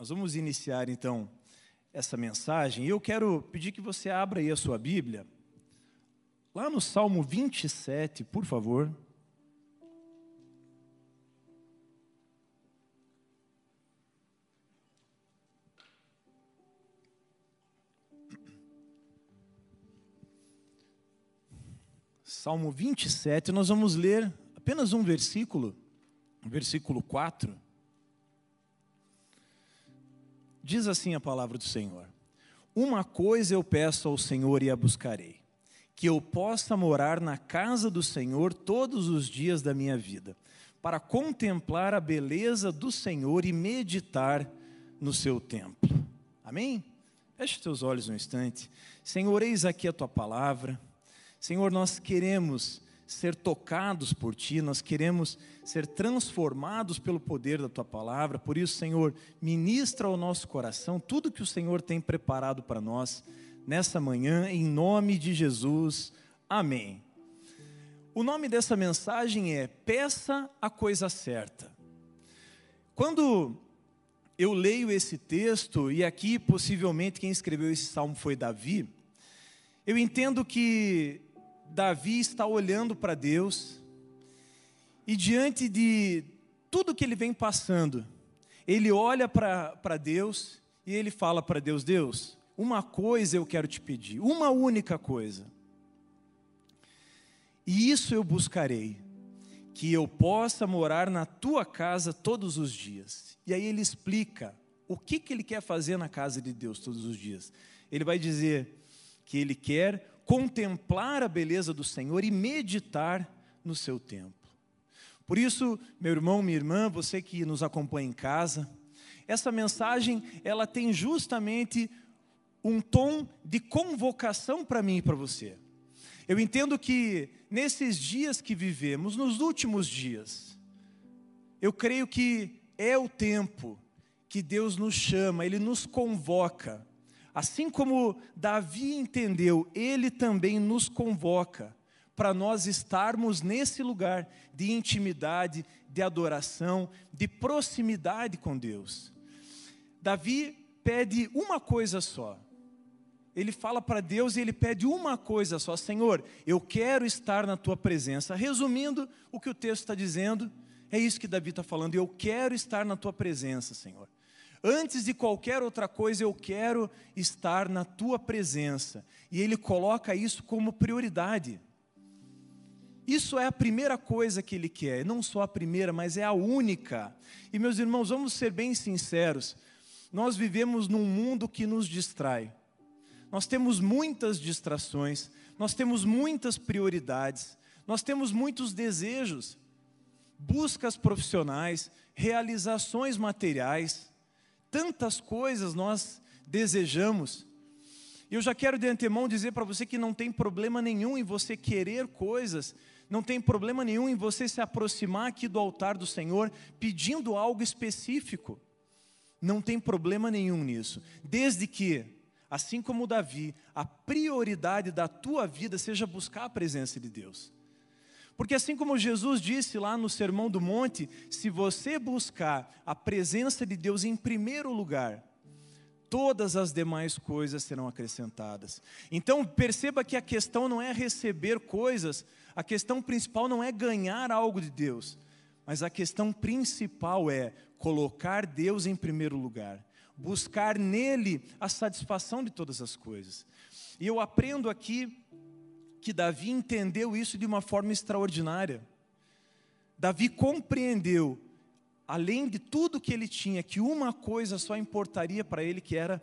Nós vamos iniciar então essa mensagem e eu quero pedir que você abra aí a sua Bíblia, lá no Salmo 27, por favor. Salmo 27, nós vamos ler apenas um versículo, versículo 4. Diz assim a palavra do Senhor: Uma coisa eu peço ao Senhor e a buscarei, que eu possa morar na casa do Senhor todos os dias da minha vida, para contemplar a beleza do Senhor e meditar no seu templo. Amém? Feche teus olhos um instante. Senhor, eis aqui a tua palavra. Senhor, nós queremos ser tocados por Ti, nós queremos ser transformados pelo poder da Tua palavra. Por isso, Senhor, ministra ao nosso coração tudo que o Senhor tem preparado para nós nessa manhã, em nome de Jesus. Amém. O nome dessa mensagem é Peça a Coisa Certa. Quando eu leio esse texto, e aqui possivelmente quem escreveu esse salmo foi Davi, eu entendo que Davi está olhando para Deus e diante de tudo que ele vem passando, ele olha para Deus e ele fala para Deus: Deus, uma coisa eu quero te pedir, uma única coisa. E isso eu buscarei, que eu possa morar na tua casa todos os dias. E aí ele explica o que, que ele quer fazer na casa de Deus todos os dias. Ele vai dizer que ele quer contemplar a beleza do Senhor e meditar no seu templo. Por isso, meu irmão, minha irmã, você que nos acompanha em casa, essa mensagem ela tem justamente um tom de convocação para mim e para você. Eu entendo que nesses dias que vivemos, nos últimos dias, eu creio que é o tempo que Deus nos chama, Ele nos convoca Assim como Davi entendeu, ele também nos convoca para nós estarmos nesse lugar de intimidade, de adoração, de proximidade com Deus. Davi pede uma coisa só. Ele fala para Deus e ele pede uma coisa só: Senhor, eu quero estar na tua presença. Resumindo o que o texto está dizendo, é isso que Davi está falando: eu quero estar na tua presença, Senhor. Antes de qualquer outra coisa, eu quero estar na tua presença. E ele coloca isso como prioridade. Isso é a primeira coisa que ele quer, não só a primeira, mas é a única. E meus irmãos, vamos ser bem sinceros. Nós vivemos num mundo que nos distrai. Nós temos muitas distrações, nós temos muitas prioridades, nós temos muitos desejos, buscas profissionais, realizações materiais tantas coisas nós desejamos. E eu já quero de antemão dizer para você que não tem problema nenhum em você querer coisas, não tem problema nenhum em você se aproximar aqui do altar do Senhor pedindo algo específico. Não tem problema nenhum nisso, desde que, assim como Davi, a prioridade da tua vida seja buscar a presença de Deus. Porque assim como Jesus disse lá no Sermão do Monte, se você buscar a presença de Deus em primeiro lugar, todas as demais coisas serão acrescentadas. Então, perceba que a questão não é receber coisas, a questão principal não é ganhar algo de Deus, mas a questão principal é colocar Deus em primeiro lugar, buscar nele a satisfação de todas as coisas. E eu aprendo aqui que Davi entendeu isso de uma forma extraordinária. Davi compreendeu, além de tudo que ele tinha, que uma coisa só importaria para ele, que era,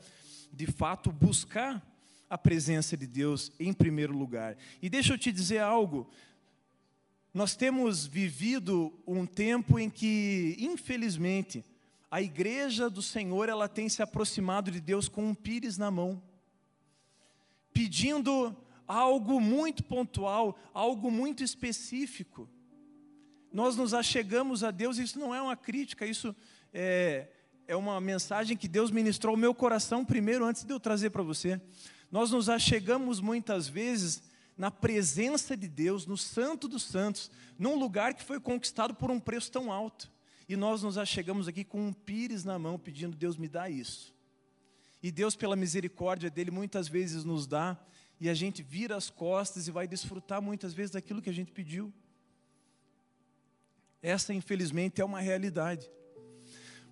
de fato, buscar a presença de Deus em primeiro lugar. E deixa eu te dizer algo. Nós temos vivido um tempo em que, infelizmente, a igreja do Senhor ela tem se aproximado de Deus com um pires na mão, pedindo algo muito pontual, algo muito específico. Nós nos achegamos a Deus, isso não é uma crítica, isso é, é uma mensagem que Deus ministrou ao meu coração primeiro, antes de eu trazer para você. Nós nos achegamos muitas vezes na presença de Deus, no Santo dos Santos, num lugar que foi conquistado por um preço tão alto. e nós nos achegamos aqui com um pires na mão, pedindo: Deus, me dá isso. E Deus, pela misericórdia dele, muitas vezes nos dá, e a gente vira as costas e vai desfrutar muitas vezes daquilo que a gente pediu. Essa, infelizmente, é uma realidade.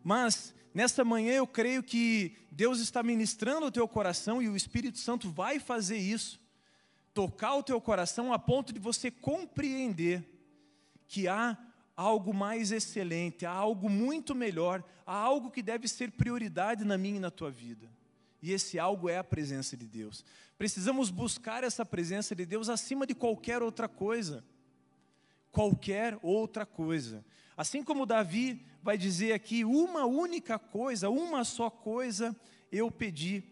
Mas, nesta manhã, eu creio que Deus está ministrando o teu coração e o Espírito Santo vai fazer isso tocar o teu coração a ponto de você compreender que há algo mais excelente, há algo muito melhor, há algo que deve ser prioridade na minha e na tua vida. E esse algo é a presença de Deus. Precisamos buscar essa presença de Deus acima de qualquer outra coisa. Qualquer outra coisa. Assim como Davi vai dizer aqui, uma única coisa, uma só coisa eu pedi.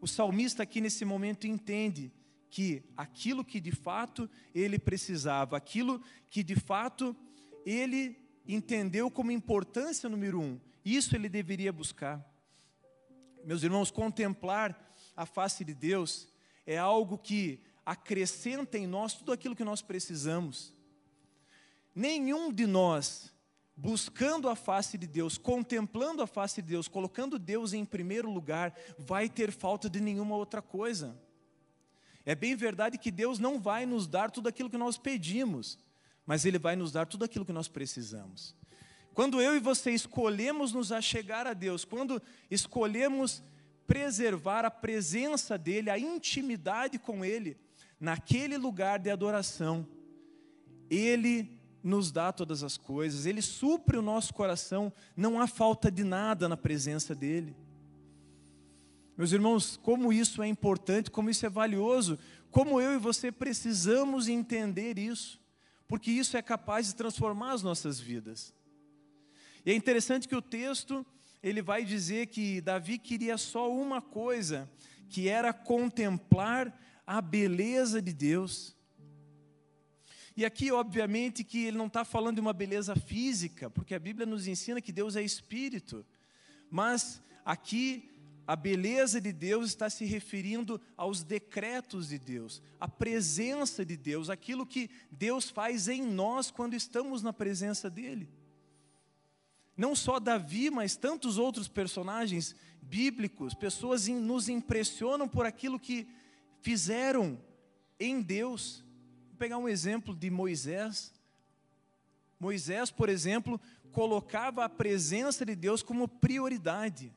O salmista aqui nesse momento entende que aquilo que de fato ele precisava, aquilo que de fato ele entendeu como importância número um, isso ele deveria buscar. Meus irmãos, contemplar a face de Deus é algo que acrescenta em nós tudo aquilo que nós precisamos. Nenhum de nós, buscando a face de Deus, contemplando a face de Deus, colocando Deus em primeiro lugar, vai ter falta de nenhuma outra coisa. É bem verdade que Deus não vai nos dar tudo aquilo que nós pedimos, mas Ele vai nos dar tudo aquilo que nós precisamos. Quando eu e você escolhemos nos achegar a Deus, quando escolhemos preservar a presença dEle, a intimidade com Ele, naquele lugar de adoração, Ele nos dá todas as coisas, Ele supre o nosso coração, não há falta de nada na presença dEle. Meus irmãos, como isso é importante, como isso é valioso, como eu e você precisamos entender isso, porque isso é capaz de transformar as nossas vidas. E é interessante que o texto, ele vai dizer que Davi queria só uma coisa, que era contemplar a beleza de Deus. E aqui, obviamente, que ele não está falando de uma beleza física, porque a Bíblia nos ensina que Deus é espírito. Mas aqui a beleza de Deus está se referindo aos decretos de Deus, à presença de Deus, aquilo que Deus faz em nós quando estamos na presença dEle. Não só Davi, mas tantos outros personagens bíblicos, pessoas nos impressionam por aquilo que fizeram em Deus. Vou pegar um exemplo de Moisés. Moisés, por exemplo, colocava a presença de Deus como prioridade.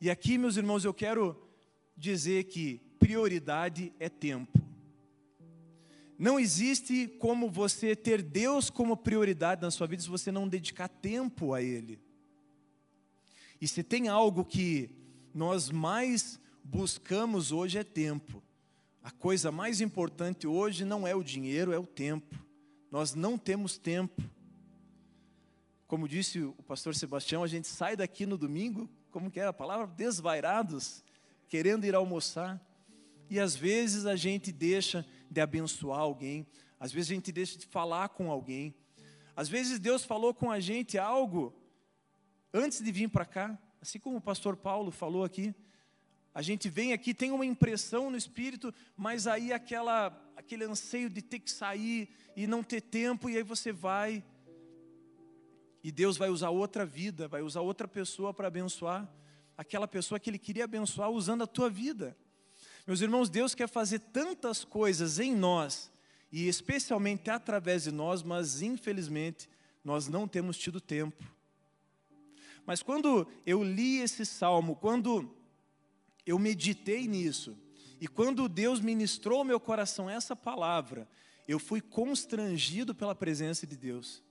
E aqui, meus irmãos, eu quero dizer que prioridade é tempo. Não existe como você ter Deus como prioridade na sua vida se você não dedicar tempo a Ele. E se tem algo que nós mais buscamos hoje é tempo. A coisa mais importante hoje não é o dinheiro, é o tempo. Nós não temos tempo. Como disse o pastor Sebastião, a gente sai daqui no domingo como que é a palavra? Desvairados, querendo ir almoçar. E às vezes a gente deixa de abençoar alguém, às vezes a gente deixa de falar com alguém. Às vezes Deus falou com a gente algo antes de vir para cá, assim como o pastor Paulo falou aqui. A gente vem aqui, tem uma impressão no espírito, mas aí aquela, aquele anseio de ter que sair e não ter tempo, e aí você vai e Deus vai usar outra vida, vai usar outra pessoa para abençoar aquela pessoa que Ele queria abençoar usando a tua vida. Meus irmãos, Deus quer fazer tantas coisas em nós, e especialmente através de nós, mas infelizmente nós não temos tido tempo. Mas quando eu li esse salmo, quando eu meditei nisso, e quando Deus ministrou ao meu coração essa palavra, eu fui constrangido pela presença de Deus.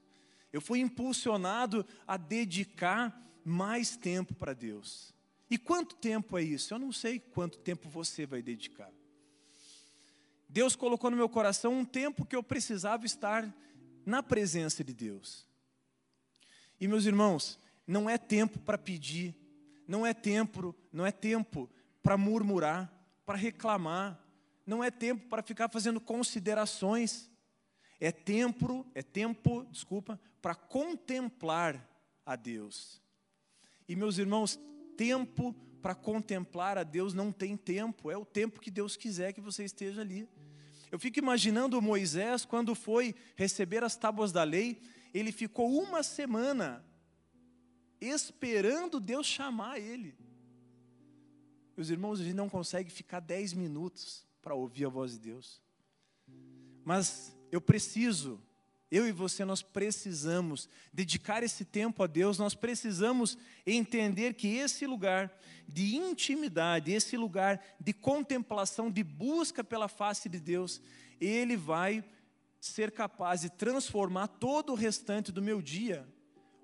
Eu fui impulsionado a dedicar mais tempo para Deus. E quanto tempo é isso? Eu não sei quanto tempo você vai dedicar. Deus colocou no meu coração um tempo que eu precisava estar na presença de Deus. E meus irmãos, não é tempo para pedir, não é tempo, não é tempo para murmurar, para reclamar, não é tempo para ficar fazendo considerações. É tempo, é tempo, desculpa, para contemplar a Deus. E meus irmãos, tempo para contemplar a Deus não tem tempo, é o tempo que Deus quiser que você esteja ali. Eu fico imaginando Moisés quando foi receber as tábuas da lei, ele ficou uma semana esperando Deus chamar ele. Meus irmãos, a gente não consegue ficar dez minutos para ouvir a voz de Deus. Mas eu preciso, eu e você, nós precisamos dedicar esse tempo a Deus, nós precisamos entender que esse lugar de intimidade, esse lugar de contemplação, de busca pela face de Deus, ele vai ser capaz de transformar todo o restante do meu dia,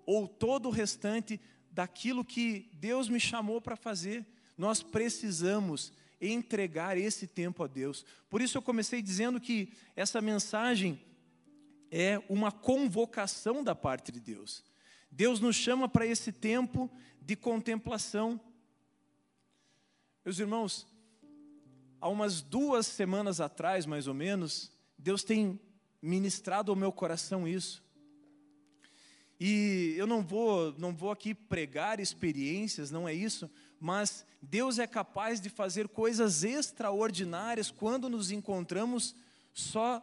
ou todo o restante daquilo que Deus me chamou para fazer. Nós precisamos entregar esse tempo a Deus. Por isso eu comecei dizendo que essa mensagem é uma convocação da parte de Deus. Deus nos chama para esse tempo de contemplação. Meus irmãos, há umas duas semanas atrás, mais ou menos, Deus tem ministrado ao meu coração isso. E eu não vou, não vou aqui pregar experiências, não é isso, mas Deus é capaz de fazer coisas extraordinárias quando nos encontramos só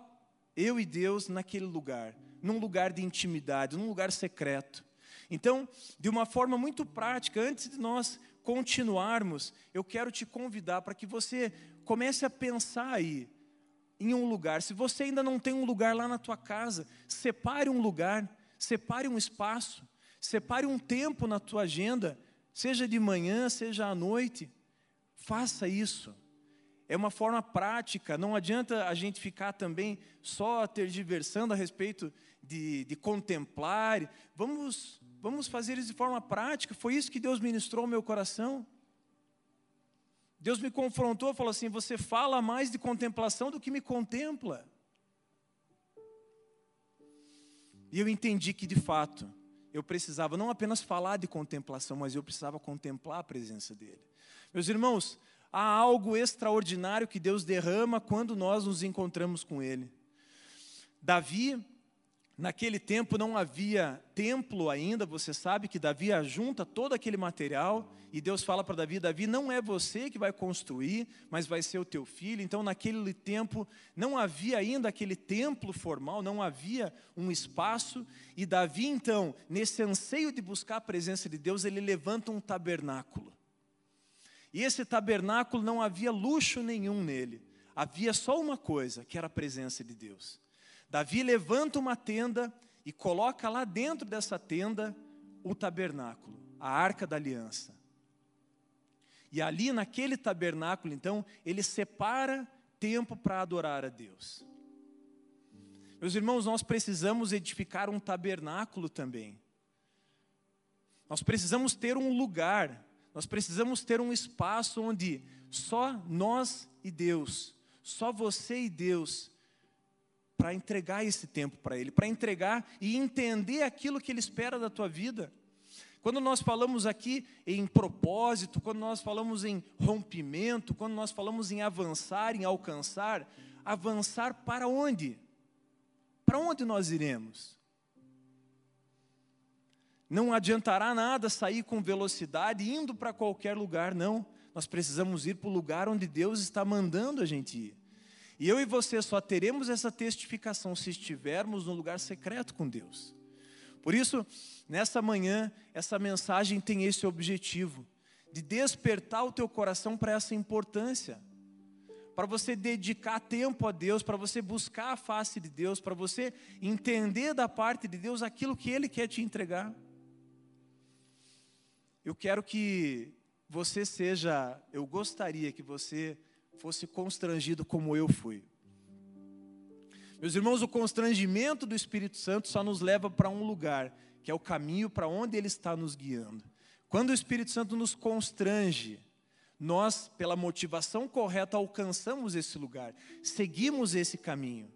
eu e Deus naquele lugar, num lugar de intimidade, num lugar secreto. Então, de uma forma muito prática, antes de nós continuarmos, eu quero te convidar para que você comece a pensar aí em um lugar. Se você ainda não tem um lugar lá na tua casa, separe um lugar Separe um espaço, separe um tempo na tua agenda, seja de manhã, seja à noite. Faça isso. É uma forma prática, não adianta a gente ficar também só tergiversando a respeito de, de contemplar. Vamos, vamos fazer isso de forma prática. Foi isso que Deus ministrou ao meu coração. Deus me confrontou, falou assim: Você fala mais de contemplação do que me contempla. E eu entendi que, de fato, eu precisava não apenas falar de contemplação, mas eu precisava contemplar a presença dele. Meus irmãos, há algo extraordinário que Deus derrama quando nós nos encontramos com ele. Davi Naquele tempo não havia templo ainda, você sabe que Davi ajunta todo aquele material e Deus fala para Davi: Davi, não é você que vai construir, mas vai ser o teu filho. Então, naquele tempo, não havia ainda aquele templo formal, não havia um espaço. E Davi, então, nesse anseio de buscar a presença de Deus, ele levanta um tabernáculo. E esse tabernáculo não havia luxo nenhum nele, havia só uma coisa, que era a presença de Deus. Davi levanta uma tenda e coloca lá dentro dessa tenda o tabernáculo, a arca da aliança. E ali naquele tabernáculo, então, ele separa tempo para adorar a Deus. Meus irmãos, nós precisamos edificar um tabernáculo também. Nós precisamos ter um lugar, nós precisamos ter um espaço onde só nós e Deus, só você e Deus para entregar esse tempo para Ele, para entregar e entender aquilo que Ele espera da tua vida. Quando nós falamos aqui em propósito, quando nós falamos em rompimento, quando nós falamos em avançar, em alcançar, avançar para onde? Para onde nós iremos? Não adiantará nada sair com velocidade indo para qualquer lugar, não. Nós precisamos ir para o lugar onde Deus está mandando a gente ir. E eu e você só teremos essa testificação se estivermos no lugar secreto com Deus. Por isso, nessa manhã, essa mensagem tem esse objetivo de despertar o teu coração para essa importância, para você dedicar tempo a Deus, para você buscar a face de Deus, para você entender da parte de Deus aquilo que Ele quer te entregar. Eu quero que você seja, eu gostaria que você fosse constrangido como eu fui. Meus irmãos, o constrangimento do Espírito Santo só nos leva para um lugar, que é o caminho para onde ele está nos guiando. Quando o Espírito Santo nos constrange, nós, pela motivação correta, alcançamos esse lugar, seguimos esse caminho.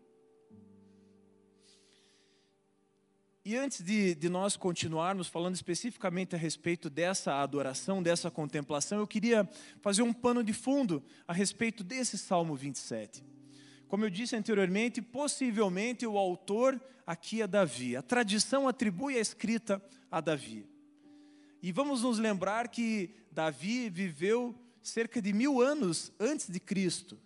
E antes de, de, nós continuarmos falando especificamente a respeito dessa adoração, dessa contemplação, eu queria fazer um pano de fundo a respeito desse Salmo 27. Como eu disse anteriormente, possivelmente o autor aqui é Davi. A tradição atribui a escrita a Davi. E vamos nos lembrar que Davi viveu cerca de mil anos antes de Cristo.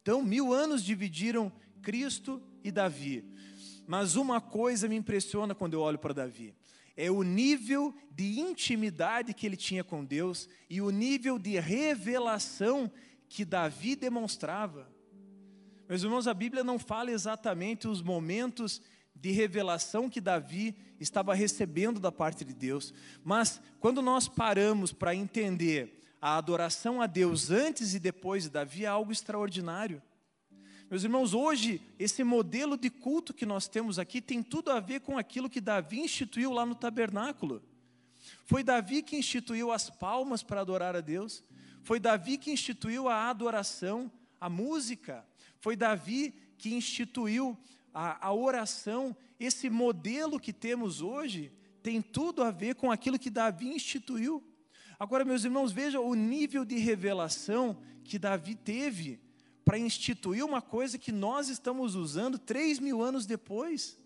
Então, mil anos dividiram Cristo e Davi. Mas uma coisa me impressiona quando eu olho para Davi: é o nível de intimidade que ele tinha com Deus e o nível de revelação que Davi demonstrava. Meus irmãos, a Bíblia não fala exatamente os momentos de revelação que Davi estava recebendo da parte de Deus, mas quando nós paramos para entender a adoração a Deus antes e depois de Davi, é algo extraordinário. Meus irmãos, hoje, esse modelo de culto que nós temos aqui tem tudo a ver com aquilo que Davi instituiu lá no tabernáculo. Foi Davi que instituiu as palmas para adorar a Deus, foi Davi que instituiu a adoração, a música, foi Davi que instituiu a, a oração. Esse modelo que temos hoje tem tudo a ver com aquilo que Davi instituiu. Agora, meus irmãos, vejam o nível de revelação que Davi teve para instituir uma coisa que nós estamos usando três mil anos depois.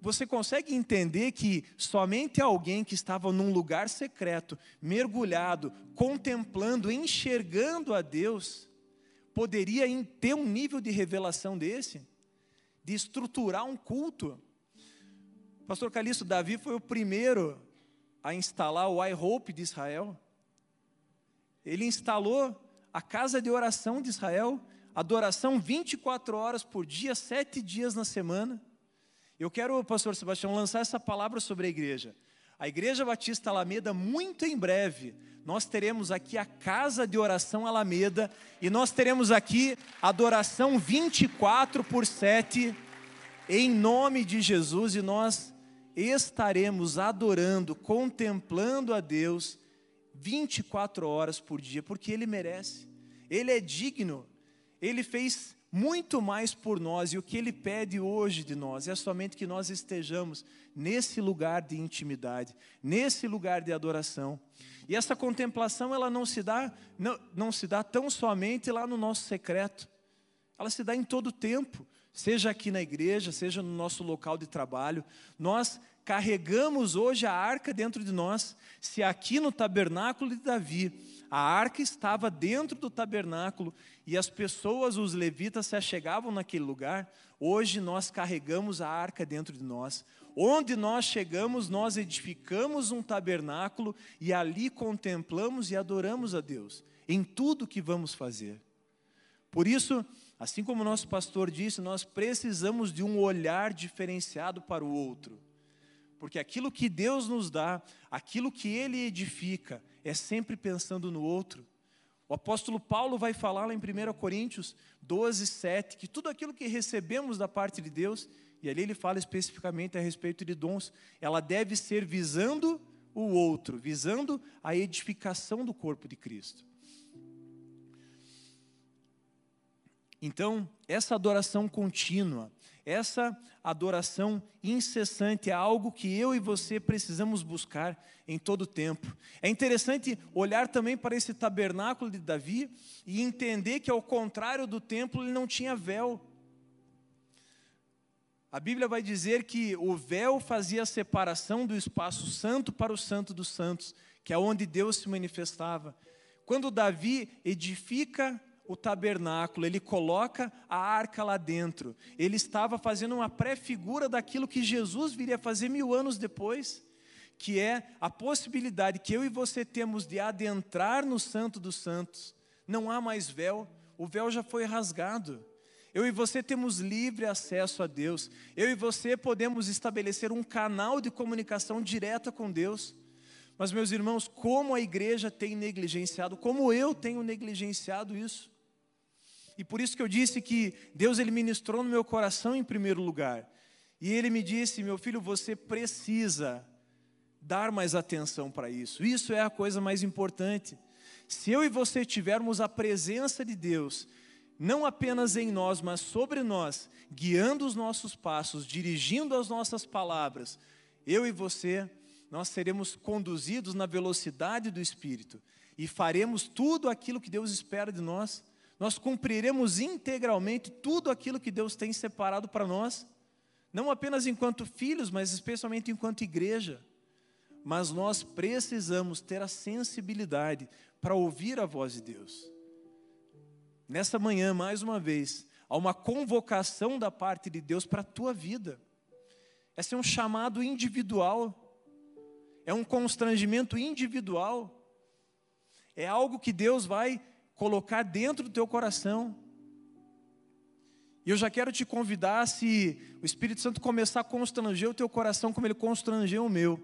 Você consegue entender que somente alguém que estava num lugar secreto, mergulhado, contemplando, enxergando a Deus, poderia ter um nível de revelação desse? De estruturar um culto? Pastor Calixto, Davi foi o primeiro a instalar o I Hope de Israel. Ele instalou a casa de oração de Israel, adoração 24 horas por dia, sete dias na semana. Eu quero, pastor Sebastião, lançar essa palavra sobre a igreja. A Igreja Batista Alameda, muito em breve, nós teremos aqui a Casa de Oração Alameda e nós teremos aqui adoração 24 por 7, em nome de Jesus, e nós estaremos adorando, contemplando a Deus 24 horas por dia, porque Ele merece, Ele é digno, Ele fez muito mais por nós, e o que Ele pede hoje de nós é somente que nós estejamos nesse lugar de intimidade, nesse lugar de adoração. E essa contemplação, ela não se dá, não, não se dá tão somente lá no nosso secreto, ela se dá em todo o tempo, seja aqui na igreja, seja no nosso local de trabalho. Nós carregamos hoje a arca dentro de nós. Se aqui no tabernáculo de Davi, a arca estava dentro do tabernáculo e as pessoas, os levitas, se achegavam naquele lugar, hoje nós carregamos a arca dentro de nós. Onde nós chegamos, nós edificamos um tabernáculo e ali contemplamos e adoramos a Deus em tudo que vamos fazer. Por isso, assim como o nosso pastor disse, nós precisamos de um olhar diferenciado para o outro. Porque aquilo que Deus nos dá, aquilo que Ele edifica, é sempre pensando no outro. O apóstolo Paulo vai falar lá em 1 Coríntios 12, 7, que tudo aquilo que recebemos da parte de Deus, e ali ele fala especificamente a respeito de dons, ela deve ser visando o outro, visando a edificação do corpo de Cristo. Então, essa adoração contínua, essa adoração incessante é algo que eu e você precisamos buscar em todo o tempo. É interessante olhar também para esse tabernáculo de Davi e entender que, ao contrário do templo, ele não tinha véu. A Bíblia vai dizer que o véu fazia a separação do espaço santo para o santo dos santos, que é onde Deus se manifestava. Quando Davi edifica o tabernáculo, ele coloca a arca lá dentro. Ele estava fazendo uma pré-figura daquilo que Jesus viria fazer mil anos depois, que é a possibilidade que eu e você temos de adentrar no Santo dos Santos. Não há mais véu, o véu já foi rasgado. Eu e você temos livre acesso a Deus. Eu e você podemos estabelecer um canal de comunicação direta com Deus. Mas, meus irmãos, como a igreja tem negligenciado, como eu tenho negligenciado isso. E por isso que eu disse que Deus ele ministrou no meu coração em primeiro lugar. E ele me disse: "Meu filho, você precisa dar mais atenção para isso. Isso é a coisa mais importante. Se eu e você tivermos a presença de Deus, não apenas em nós, mas sobre nós, guiando os nossos passos, dirigindo as nossas palavras, eu e você, nós seremos conduzidos na velocidade do Espírito e faremos tudo aquilo que Deus espera de nós nós cumpriremos integralmente tudo aquilo que Deus tem separado para nós, não apenas enquanto filhos, mas especialmente enquanto igreja. Mas nós precisamos ter a sensibilidade para ouvir a voz de Deus. Nessa manhã, mais uma vez, a uma convocação da parte de Deus para a tua vida. Esse é um chamado individual, é um constrangimento individual, é algo que Deus vai colocar dentro do teu coração. E eu já quero te convidar, se o Espírito Santo começar a constranger o teu coração como ele constrangeu o meu,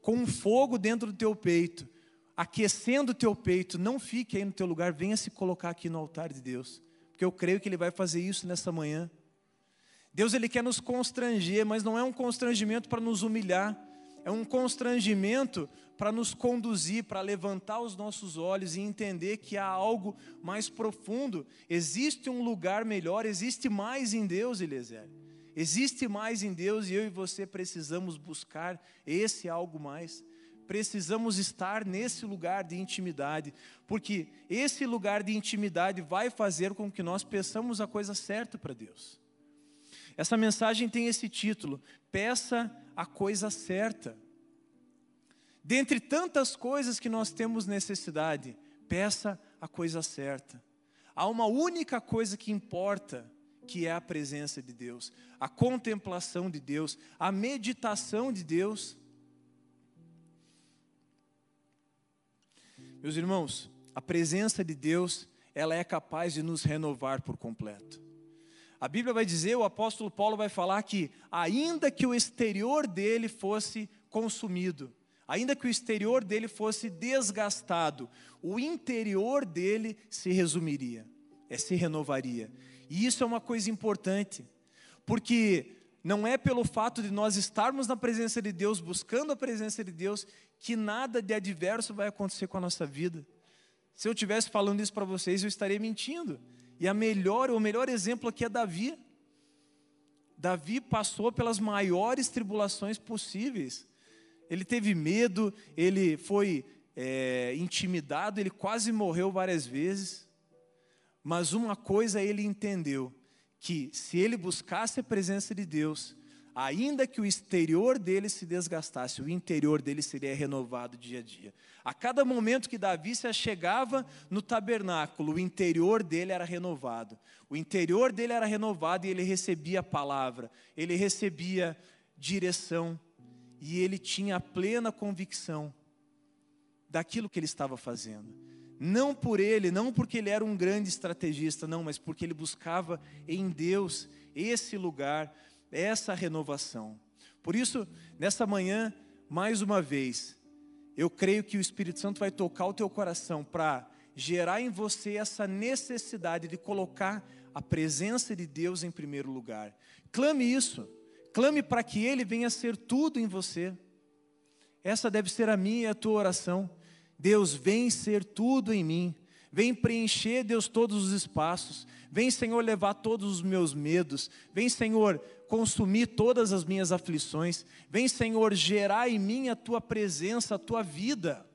com um fogo dentro do teu peito, aquecendo o teu peito, não fique aí no teu lugar, venha se colocar aqui no altar de Deus, porque eu creio que Ele vai fazer isso nessa manhã. Deus Ele quer nos constranger, mas não é um constrangimento para nos humilhar, é um constrangimento para nos conduzir, para levantar os nossos olhos e entender que há algo mais profundo, existe um lugar melhor, existe mais em Deus, Eliezer. Existe mais em Deus e eu e você precisamos buscar esse algo mais precisamos estar nesse lugar de intimidade, porque esse lugar de intimidade vai fazer com que nós peçamos a coisa certa para Deus. Essa mensagem tem esse título: Peça a coisa certa. Dentre tantas coisas que nós temos necessidade, peça a coisa certa. Há uma única coisa que importa, que é a presença de Deus, a contemplação de Deus, a meditação de Deus. Meus irmãos, a presença de Deus, ela é capaz de nos renovar por completo. A Bíblia vai dizer, o apóstolo Paulo vai falar que, ainda que o exterior dele fosse consumido, ainda que o exterior dele fosse desgastado, o interior dele se resumiria, é, se renovaria. E isso é uma coisa importante, porque não é pelo fato de nós estarmos na presença de Deus, buscando a presença de Deus, que nada de adverso vai acontecer com a nossa vida. Se eu estivesse falando isso para vocês, eu estaria mentindo. E a melhor, o melhor exemplo aqui é Davi. Davi passou pelas maiores tribulações possíveis. Ele teve medo, ele foi é, intimidado, ele quase morreu várias vezes. Mas uma coisa ele entendeu: que se ele buscasse a presença de Deus, ainda que o exterior dele se desgastasse, o interior dele seria renovado dia a dia. A cada momento que Davi se achegava no tabernáculo, o interior dele era renovado. O interior dele era renovado e ele recebia a palavra, ele recebia direção e ele tinha a plena convicção daquilo que ele estava fazendo. Não por ele, não porque ele era um grande estrategista, não, mas porque ele buscava em Deus esse lugar essa renovação. Por isso, nessa manhã, mais uma vez, eu creio que o Espírito Santo vai tocar o teu coração para gerar em você essa necessidade de colocar a presença de Deus em primeiro lugar. Clame isso, clame para que Ele venha ser tudo em você. Essa deve ser a minha e a tua oração. Deus, vem ser tudo em mim. Vem preencher, Deus, todos os espaços. Vem, Senhor, levar todos os meus medos. Vem, Senhor, consumir todas as minhas aflições. Vem, Senhor, gerar em mim a tua presença, a tua vida.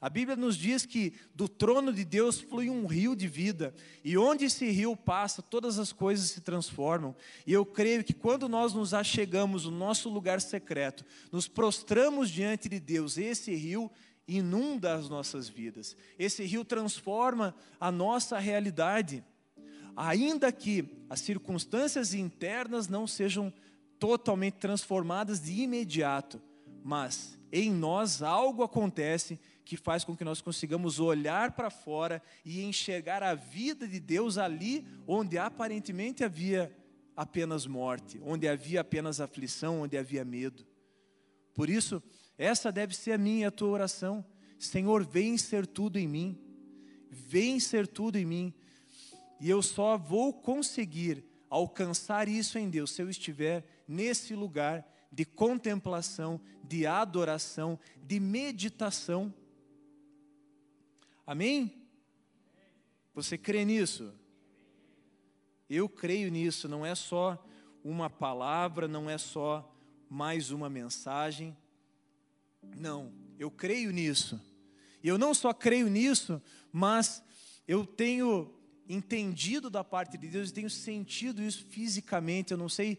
A Bíblia nos diz que do trono de Deus flui um rio de vida, e onde esse rio passa, todas as coisas se transformam. E eu creio que quando nós nos achegamos no nosso lugar secreto, nos prostramos diante de Deus, esse rio inunda as nossas vidas, esse rio transforma a nossa realidade ainda que as circunstâncias internas não sejam totalmente transformadas de imediato, mas em nós algo acontece que faz com que nós consigamos olhar para fora e enxergar a vida de Deus ali onde aparentemente havia apenas morte, onde havia apenas aflição, onde havia medo. Por isso, essa deve ser a minha e a tua oração. Senhor, vem ser tudo em mim. Vem ser tudo em mim. E eu só vou conseguir alcançar isso em Deus se eu estiver nesse lugar de contemplação, de adoração, de meditação. Amém? Você crê nisso? Eu creio nisso, não é só uma palavra, não é só mais uma mensagem. Não, eu creio nisso. E eu não só creio nisso, mas eu tenho entendido da parte de Deus e tenho sentido isso fisicamente. Eu não sei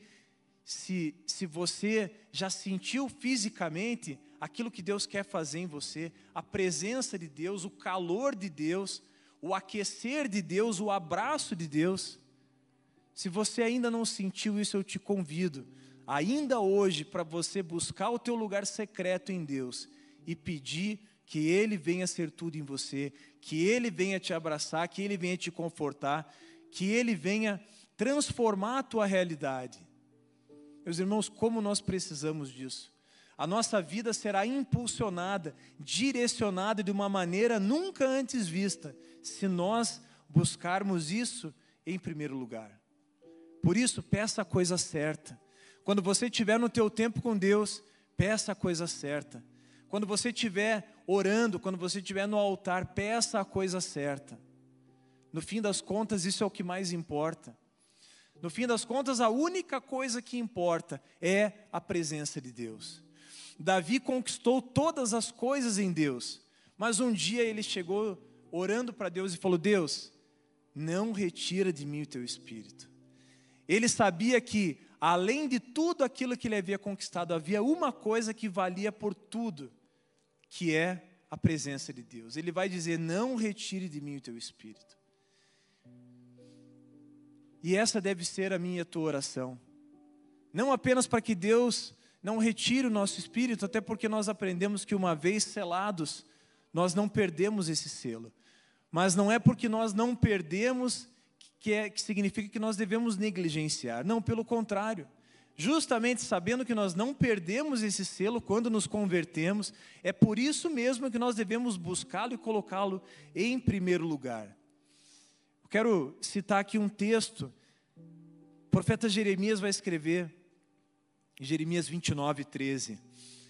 se, se você já sentiu fisicamente aquilo que Deus quer fazer em você, a presença de Deus, o calor de Deus, o aquecer de Deus, o abraço de Deus. Se você ainda não sentiu isso, eu te convido, ainda hoje, para você buscar o teu lugar secreto em Deus e pedir que Ele venha ser tudo em você, que Ele venha te abraçar, que Ele venha te confortar, que Ele venha transformar a tua realidade. Meus irmãos, como nós precisamos disso. A nossa vida será impulsionada, direcionada de uma maneira nunca antes vista, se nós buscarmos isso em primeiro lugar. Por isso, peça a coisa certa. Quando você estiver no teu tempo com Deus, peça a coisa certa. Quando você estiver orando, quando você estiver no altar, peça a coisa certa. No fim das contas, isso é o que mais importa. No fim das contas, a única coisa que importa é a presença de Deus. Davi conquistou todas as coisas em Deus, mas um dia ele chegou orando para Deus e falou: Deus, não retira de mim o teu espírito. Ele sabia que, além de tudo aquilo que ele havia conquistado, havia uma coisa que valia por tudo, que é a presença de Deus. Ele vai dizer: Não retire de mim o teu espírito. E essa deve ser a minha tua oração. Não apenas para que Deus não retire o nosso espírito, até porque nós aprendemos que uma vez selados, nós não perdemos esse selo. Mas não é porque nós não perdemos que, é, que significa que nós devemos negligenciar. Não, pelo contrário. Justamente sabendo que nós não perdemos esse selo quando nos convertemos, é por isso mesmo que nós devemos buscá-lo e colocá-lo em primeiro lugar. Eu quero citar aqui um texto. O profeta Jeremias vai escrever, em Jeremias 29, 13: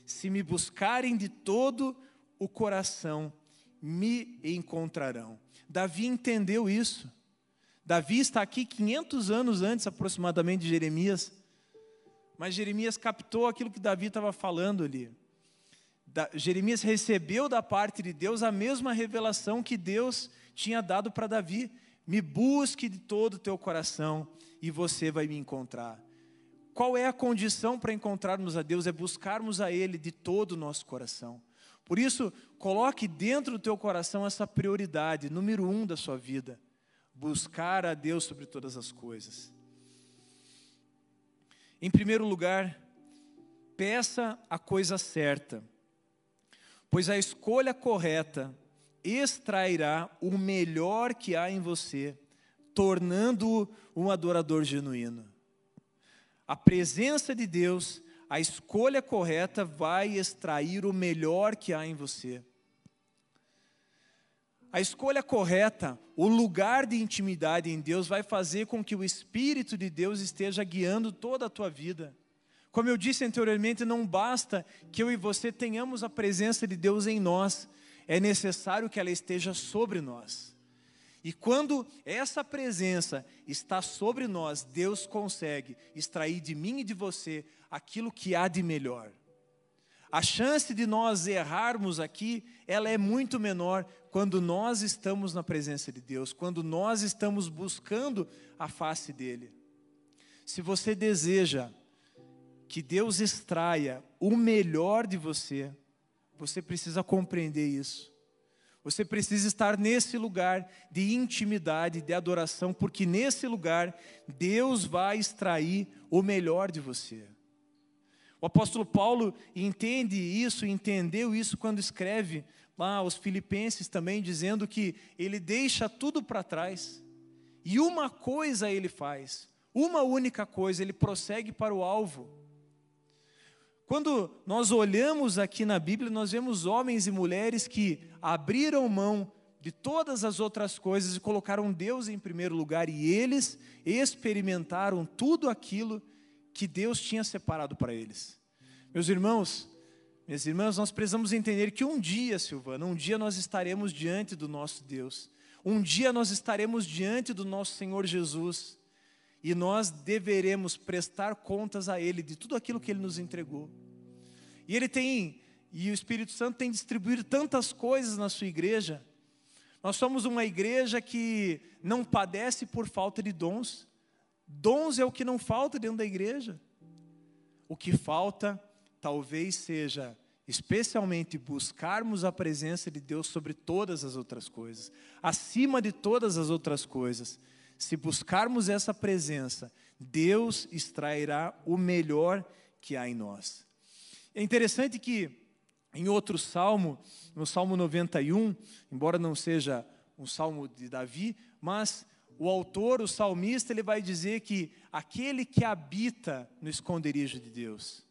Se me buscarem de todo o coração, me encontrarão. Davi entendeu isso. Davi está aqui 500 anos antes aproximadamente de Jeremias, mas Jeremias captou aquilo que Davi estava falando ali. Da, Jeremias recebeu da parte de Deus a mesma revelação que Deus tinha dado para Davi. Me busque de todo o teu coração e você vai me encontrar. Qual é a condição para encontrarmos a Deus? É buscarmos a Ele de todo o nosso coração. Por isso, coloque dentro do teu coração essa prioridade, número um da sua vida buscar a Deus sobre todas as coisas. Em primeiro lugar, peça a coisa certa, pois a escolha correta extrairá o melhor que há em você, tornando-o um adorador genuíno. A presença de Deus, a escolha correta vai extrair o melhor que há em você. A escolha correta, o lugar de intimidade em Deus vai fazer com que o Espírito de Deus esteja guiando toda a tua vida. Como eu disse anteriormente, não basta que eu e você tenhamos a presença de Deus em nós, é necessário que ela esteja sobre nós. E quando essa presença está sobre nós, Deus consegue extrair de mim e de você aquilo que há de melhor. A chance de nós errarmos aqui, ela é muito menor quando nós estamos na presença de Deus, quando nós estamos buscando a face dele. Se você deseja que Deus extraia o melhor de você, você precisa compreender isso. Você precisa estar nesse lugar de intimidade, de adoração, porque nesse lugar Deus vai extrair o melhor de você. O apóstolo Paulo entende isso, entendeu isso quando escreve lá aos Filipenses também, dizendo que ele deixa tudo para trás e uma coisa ele faz, uma única coisa, ele prossegue para o alvo. Quando nós olhamos aqui na Bíblia, nós vemos homens e mulheres que abriram mão de todas as outras coisas e colocaram Deus em primeiro lugar, e eles experimentaram tudo aquilo que Deus tinha separado para eles. Meus irmãos, minhas irmãs, nós precisamos entender que um dia, Silvana, um dia nós estaremos diante do nosso Deus. Um dia nós estaremos diante do nosso Senhor Jesus. E nós deveremos prestar contas a Ele de tudo aquilo que Ele nos entregou. E Ele tem, e o Espírito Santo tem distribuído tantas coisas na sua igreja. Nós somos uma igreja que não padece por falta de dons. Dons é o que não falta dentro da igreja. O que falta talvez seja especialmente buscarmos a presença de Deus sobre todas as outras coisas, acima de todas as outras coisas, se buscarmos essa presença, Deus extrairá o melhor que há em nós. É interessante que em outro salmo, no Salmo 91, embora não seja um salmo de Davi, mas o autor, o salmista, ele vai dizer que aquele que habita no esconderijo de Deus.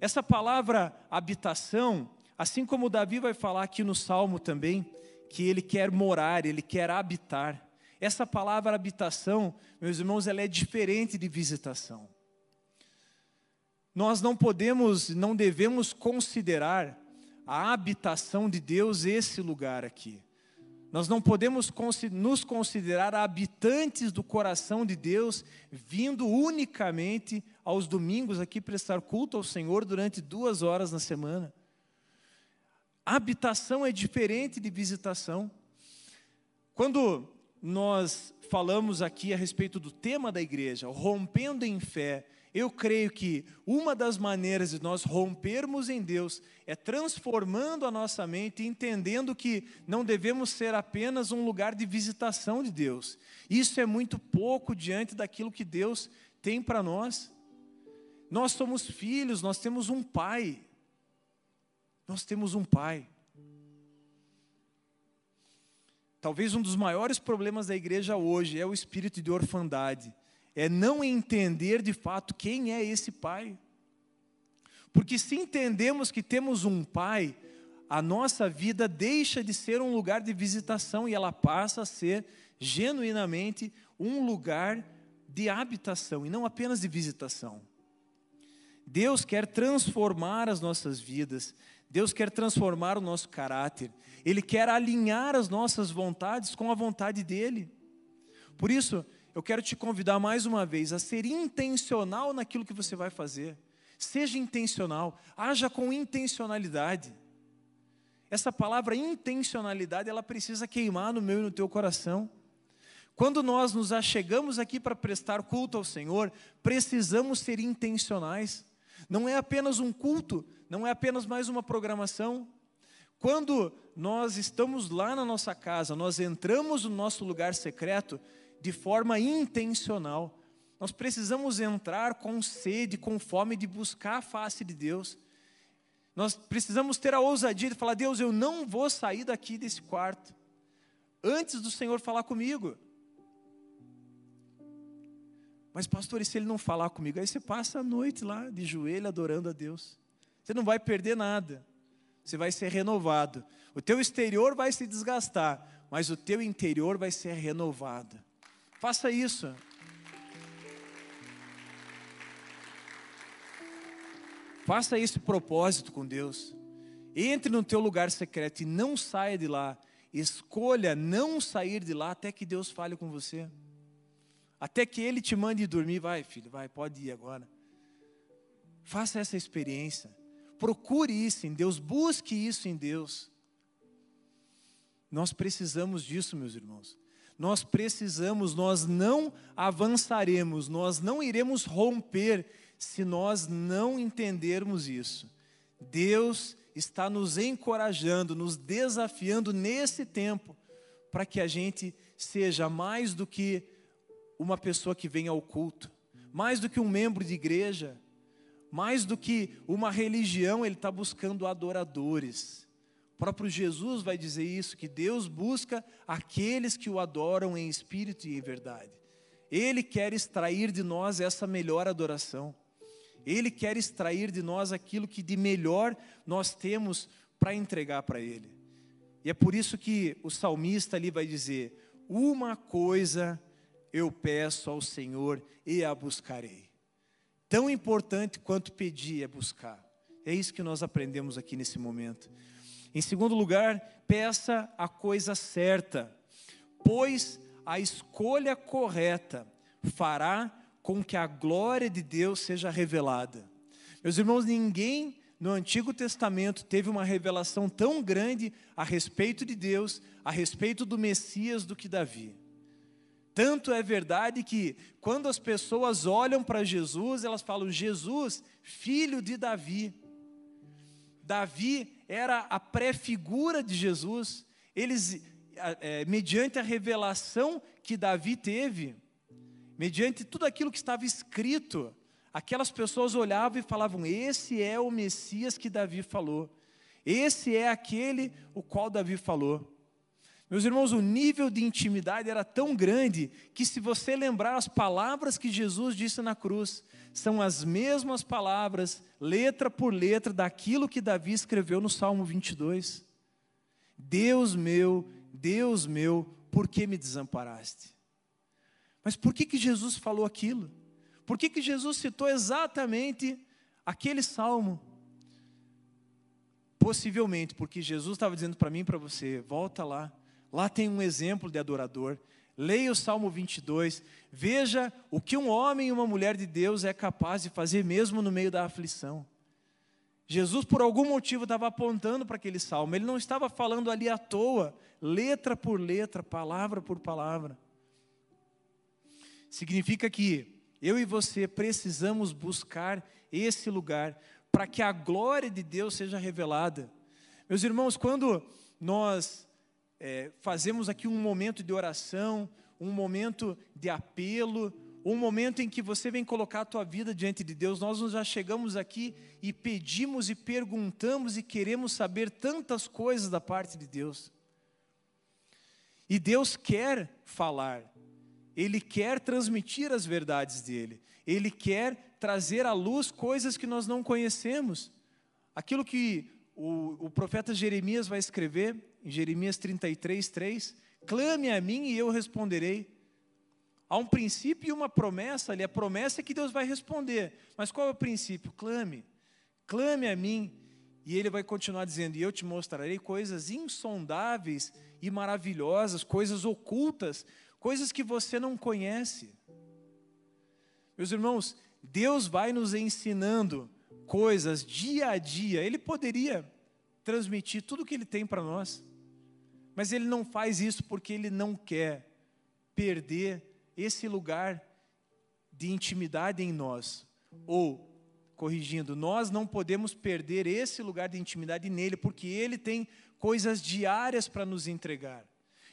Essa palavra habitação, assim como Davi vai falar aqui no salmo também, que ele quer morar, ele quer habitar. Essa palavra habitação, meus irmãos, ela é diferente de visitação. Nós não podemos, não devemos considerar a habitação de Deus esse lugar aqui. Nós não podemos nos considerar habitantes do coração de Deus, vindo unicamente aos domingos aqui prestar culto ao Senhor durante duas horas na semana. Habitação é diferente de visitação. Quando nós falamos aqui a respeito do tema da igreja, rompendo em fé, eu creio que uma das maneiras de nós rompermos em Deus é transformando a nossa mente, entendendo que não devemos ser apenas um lugar de visitação de Deus. Isso é muito pouco diante daquilo que Deus tem para nós. Nós somos filhos, nós temos um pai. Nós temos um pai. Talvez um dos maiores problemas da igreja hoje é o espírito de orfandade é não entender de fato quem é esse pai. Porque se entendemos que temos um pai, a nossa vida deixa de ser um lugar de visitação e ela passa a ser genuinamente um lugar de habitação e não apenas de visitação. Deus quer transformar as nossas vidas, Deus quer transformar o nosso caráter, Ele quer alinhar as nossas vontades com a vontade dEle. Por isso, eu quero te convidar mais uma vez a ser intencional naquilo que você vai fazer. Seja intencional, haja com intencionalidade. Essa palavra intencionalidade, ela precisa queimar no meu e no teu coração. Quando nós nos achegamos aqui para prestar culto ao Senhor, precisamos ser intencionais. Não é apenas um culto, não é apenas mais uma programação. Quando nós estamos lá na nossa casa, nós entramos no nosso lugar secreto, de forma intencional. Nós precisamos entrar com sede, com fome de buscar a face de Deus. Nós precisamos ter a ousadia de falar: Deus, eu não vou sair daqui desse quarto antes do Senhor falar comigo. Mas, pastor, e se ele não falar comigo? Aí você passa a noite lá de joelho adorando a Deus. Você não vai perder nada. Você vai ser renovado. O teu exterior vai se desgastar, mas o teu interior vai ser renovado. Faça isso. Faça esse propósito com Deus. Entre no teu lugar secreto e não saia de lá. Escolha não sair de lá até que Deus fale com você. Até que Ele te mande dormir. Vai, filho, vai, pode ir agora. Faça essa experiência. Procure isso em Deus. Busque isso em Deus. Nós precisamos disso, meus irmãos nós precisamos, nós não avançaremos, nós não iremos romper se nós não entendermos isso. Deus está nos encorajando, nos desafiando nesse tempo, para que a gente seja mais do que uma pessoa que vem ao culto, mais do que um membro de igreja, mais do que uma religião, ele está buscando adoradores próprio Jesus vai dizer isso, que Deus busca aqueles que o adoram em espírito e em verdade. Ele quer extrair de nós essa melhor adoração. Ele quer extrair de nós aquilo que de melhor nós temos para entregar para Ele. E é por isso que o salmista ali vai dizer: Uma coisa eu peço ao Senhor e a buscarei. Tão importante quanto pedir é buscar. É isso que nós aprendemos aqui nesse momento. Em segundo lugar, peça a coisa certa, pois a escolha correta fará com que a glória de Deus seja revelada. Meus irmãos, ninguém no Antigo Testamento teve uma revelação tão grande a respeito de Deus, a respeito do Messias, do que Davi. Tanto é verdade que, quando as pessoas olham para Jesus, elas falam: Jesus, filho de Davi. Davi era a pré-figura de Jesus. Eles, é, mediante a revelação que Davi teve, mediante tudo aquilo que estava escrito, aquelas pessoas olhavam e falavam: Esse é o Messias que Davi falou, esse é aquele o qual Davi falou. Meus irmãos, o nível de intimidade era tão grande que, se você lembrar as palavras que Jesus disse na cruz, são as mesmas palavras, letra por letra, daquilo que Davi escreveu no Salmo 22. Deus meu, Deus meu, por que me desamparaste? Mas por que, que Jesus falou aquilo? Por que, que Jesus citou exatamente aquele salmo? Possivelmente porque Jesus estava dizendo para mim e para você: volta lá, Lá tem um exemplo de adorador. Leia o Salmo 22, veja o que um homem e uma mulher de Deus é capaz de fazer mesmo no meio da aflição. Jesus, por algum motivo, estava apontando para aquele salmo, ele não estava falando ali à toa, letra por letra, palavra por palavra. Significa que eu e você precisamos buscar esse lugar para que a glória de Deus seja revelada. Meus irmãos, quando nós é, fazemos aqui um momento de oração, um momento de apelo, um momento em que você vem colocar a tua vida diante de Deus. Nós já chegamos aqui e pedimos e perguntamos e queremos saber tantas coisas da parte de Deus. E Deus quer falar, Ele quer transmitir as verdades dele, Ele quer trazer à luz coisas que nós não conhecemos. Aquilo que o, o profeta Jeremias vai escrever em Jeremias 33, 3, clame a mim e eu responderei. Há um princípio e uma promessa ali. A promessa é que Deus vai responder. Mas qual é o princípio? Clame. Clame a mim. E ele vai continuar dizendo: E eu te mostrarei coisas insondáveis e maravilhosas, coisas ocultas, coisas que você não conhece. Meus irmãos, Deus vai nos ensinando coisas dia a dia. Ele poderia transmitir tudo o que ele tem para nós. Mas ele não faz isso porque ele não quer perder esse lugar de intimidade em nós. Ou, corrigindo, nós não podemos perder esse lugar de intimidade nele, porque ele tem coisas diárias para nos entregar.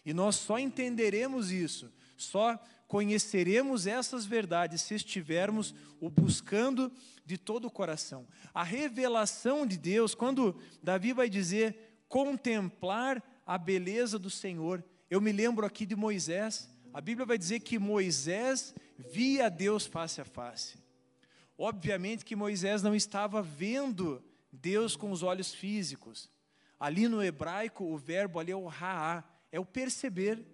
E nós só entenderemos isso, só conheceremos essas verdades se estivermos o buscando de todo o coração. A revelação de Deus, quando Davi vai dizer contemplar a beleza do Senhor. Eu me lembro aqui de Moisés. A Bíblia vai dizer que Moisés via Deus face a face. Obviamente que Moisés não estava vendo Deus com os olhos físicos. Ali no hebraico, o verbo ali é o raá, é o perceber.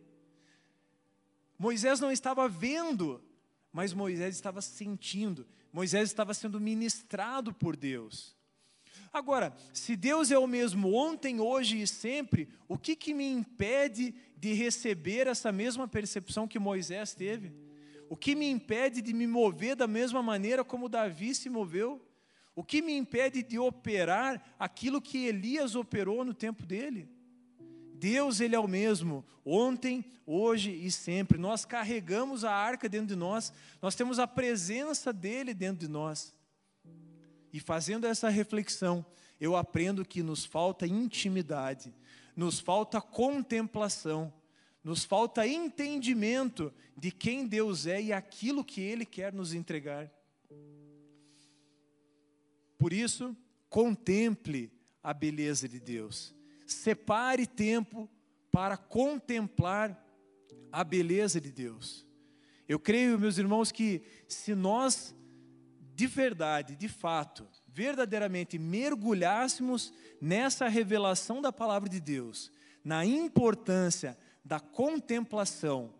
Moisés não estava vendo, mas Moisés estava sentindo. Moisés estava sendo ministrado por Deus. Agora, se Deus é o mesmo ontem, hoje e sempre, o que, que me impede de receber essa mesma percepção que Moisés teve? O que me impede de me mover da mesma maneira como Davi se moveu? O que me impede de operar aquilo que Elias operou no tempo dele? Deus, Ele é o mesmo, ontem, hoje e sempre. Nós carregamos a arca dentro de nós, nós temos a presença dEle dentro de nós. E fazendo essa reflexão, eu aprendo que nos falta intimidade, nos falta contemplação, nos falta entendimento de quem Deus é e aquilo que Ele quer nos entregar. Por isso, contemple a beleza de Deus. Separe tempo para contemplar a beleza de Deus. Eu creio, meus irmãos, que se nós de verdade, de fato, verdadeiramente mergulhássemos nessa revelação da palavra de Deus, na importância da contemplação,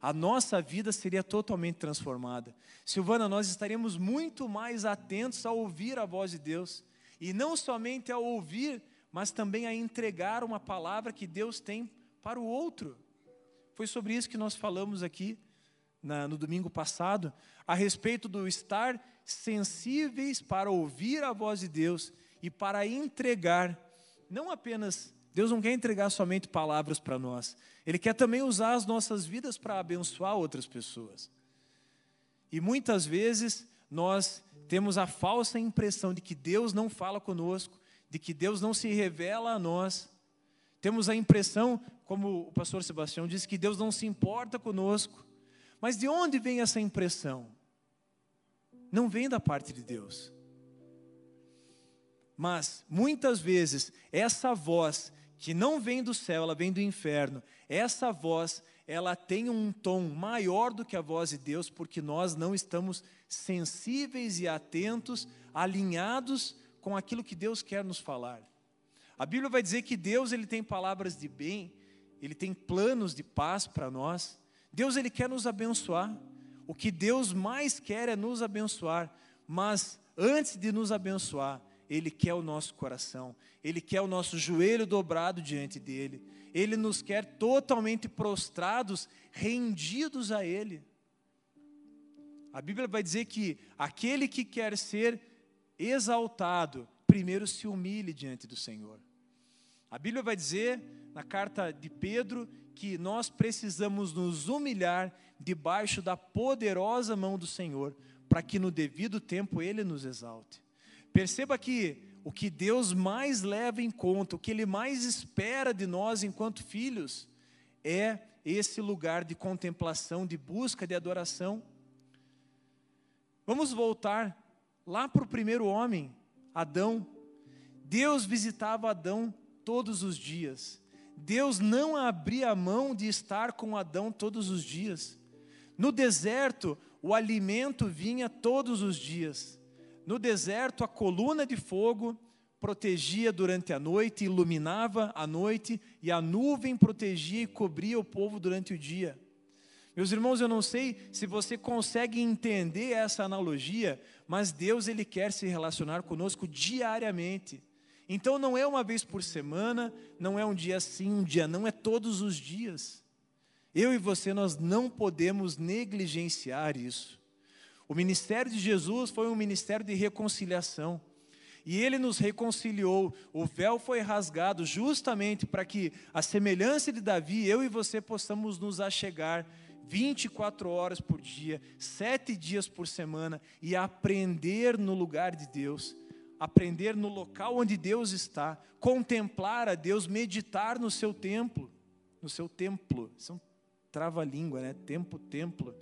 a nossa vida seria totalmente transformada. Silvana, nós estaríamos muito mais atentos a ouvir a voz de Deus, e não somente a ouvir, mas também a entregar uma palavra que Deus tem para o outro. Foi sobre isso que nós falamos aqui na, no domingo passado, a respeito do estar sensíveis para ouvir a voz de Deus e para entregar, não apenas, Deus não quer entregar somente palavras para nós, Ele quer também usar as nossas vidas para abençoar outras pessoas. E muitas vezes nós temos a falsa impressão de que Deus não fala conosco, de que Deus não se revela a nós. Temos a impressão, como o pastor Sebastião disse, que Deus não se importa conosco. Mas de onde vem essa impressão? Não vem da parte de Deus. Mas, muitas vezes, essa voz que não vem do céu, ela vem do inferno, essa voz, ela tem um tom maior do que a voz de Deus, porque nós não estamos sensíveis e atentos, alinhados com aquilo que Deus quer nos falar. A Bíblia vai dizer que Deus ele tem palavras de bem, ele tem planos de paz para nós. Deus ele quer nos abençoar. O que Deus mais quer é nos abençoar, mas antes de nos abençoar, ele quer o nosso coração, ele quer o nosso joelho dobrado diante dele. Ele nos quer totalmente prostrados, rendidos a ele. A Bíblia vai dizer que aquele que quer ser exaltado, primeiro se humilhe diante do Senhor. A Bíblia vai dizer, na carta de Pedro, que nós precisamos nos humilhar debaixo da poderosa mão do Senhor, para que no devido tempo Ele nos exalte. Perceba que o que Deus mais leva em conta, o que Ele mais espera de nós enquanto filhos, é esse lugar de contemplação, de busca, de adoração. Vamos voltar lá para o primeiro homem, Adão. Deus visitava Adão todos os dias. Deus não abria a mão de estar com Adão todos os dias. No deserto, o alimento vinha todos os dias. No deserto, a coluna de fogo protegia durante a noite, iluminava a noite, e a nuvem protegia e cobria o povo durante o dia. Meus irmãos, eu não sei se você consegue entender essa analogia, mas Deus ele quer se relacionar conosco diariamente. Então não é uma vez por semana, não é um dia sim, um dia não, é todos os dias. Eu e você nós não podemos negligenciar isso. O ministério de Jesus foi um ministério de reconciliação. E ele nos reconciliou, o véu foi rasgado justamente para que, a semelhança de Davi, eu e você possamos nos achegar 24 horas por dia, sete dias por semana e aprender no lugar de Deus, aprender no local onde Deus está, contemplar a Deus, meditar no seu templo, no seu templo. Isso é um trava-língua, né? Tempo, templo.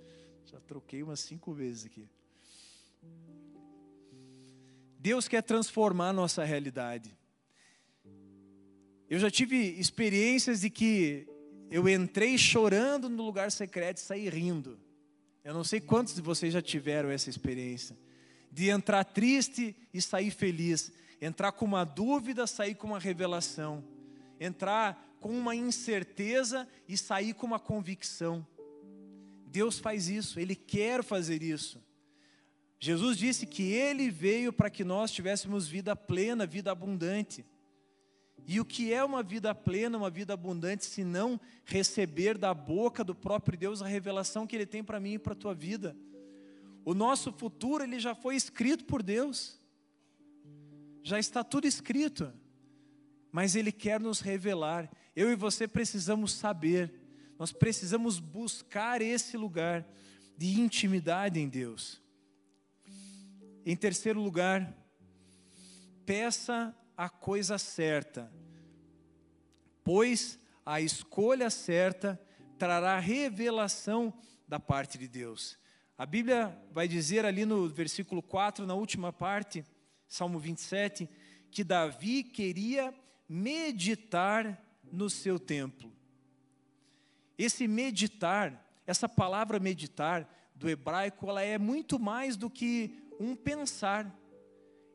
Já troquei umas cinco vezes aqui. Deus quer transformar a nossa realidade. Eu já tive experiências de que eu entrei chorando no lugar secreto e saí rindo. Eu não sei quantos de vocês já tiveram essa experiência. De entrar triste e sair feliz. Entrar com uma dúvida, sair com uma revelação. Entrar com uma incerteza e sair com uma convicção. Deus faz isso, Ele quer fazer isso. Jesus disse que Ele veio para que nós tivéssemos vida plena, vida abundante. E o que é uma vida plena, uma vida abundante, se não receber da boca do próprio Deus a revelação que Ele tem para mim e para a tua vida? O nosso futuro, ele já foi escrito por Deus. Já está tudo escrito. Mas Ele quer nos revelar. Eu e você precisamos saber. Nós precisamos buscar esse lugar de intimidade em Deus. Em terceiro lugar, peça a coisa certa, pois a escolha certa trará revelação da parte de Deus. A Bíblia vai dizer ali no versículo 4, na última parte, Salmo 27, que Davi queria meditar no seu templo. Esse meditar, essa palavra meditar do hebraico, ela é muito mais do que um pensar.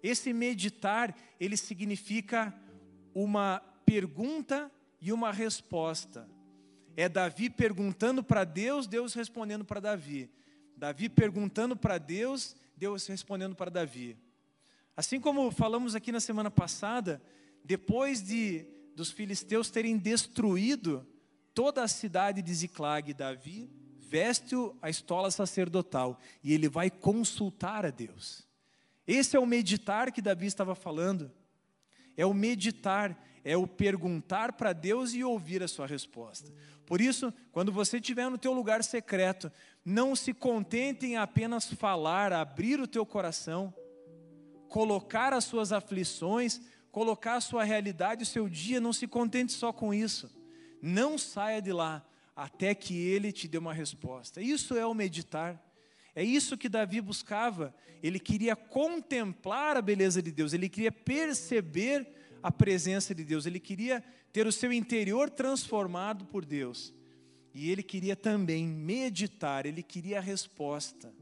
Esse meditar, ele significa uma pergunta e uma resposta. É Davi perguntando para Deus, Deus respondendo para Davi. Davi perguntando para Deus, Deus respondendo para Davi. Assim como falamos aqui na semana passada, depois de dos filisteus terem destruído toda a cidade de Ziclag, Davi veste a estola sacerdotal e ele vai consultar a Deus. Esse é o meditar que Davi estava falando. É o meditar, é o perguntar para Deus e ouvir a sua resposta. Por isso, quando você estiver no teu lugar secreto, não se contente em apenas falar, abrir o teu coração, colocar as suas aflições, colocar a sua realidade, o seu dia, não se contente só com isso. Não saia de lá até que ele te dê uma resposta. Isso é o meditar. É isso que Davi buscava. Ele queria contemplar a beleza de Deus, ele queria perceber a presença de Deus, ele queria ter o seu interior transformado por Deus. E ele queria também meditar, ele queria a resposta.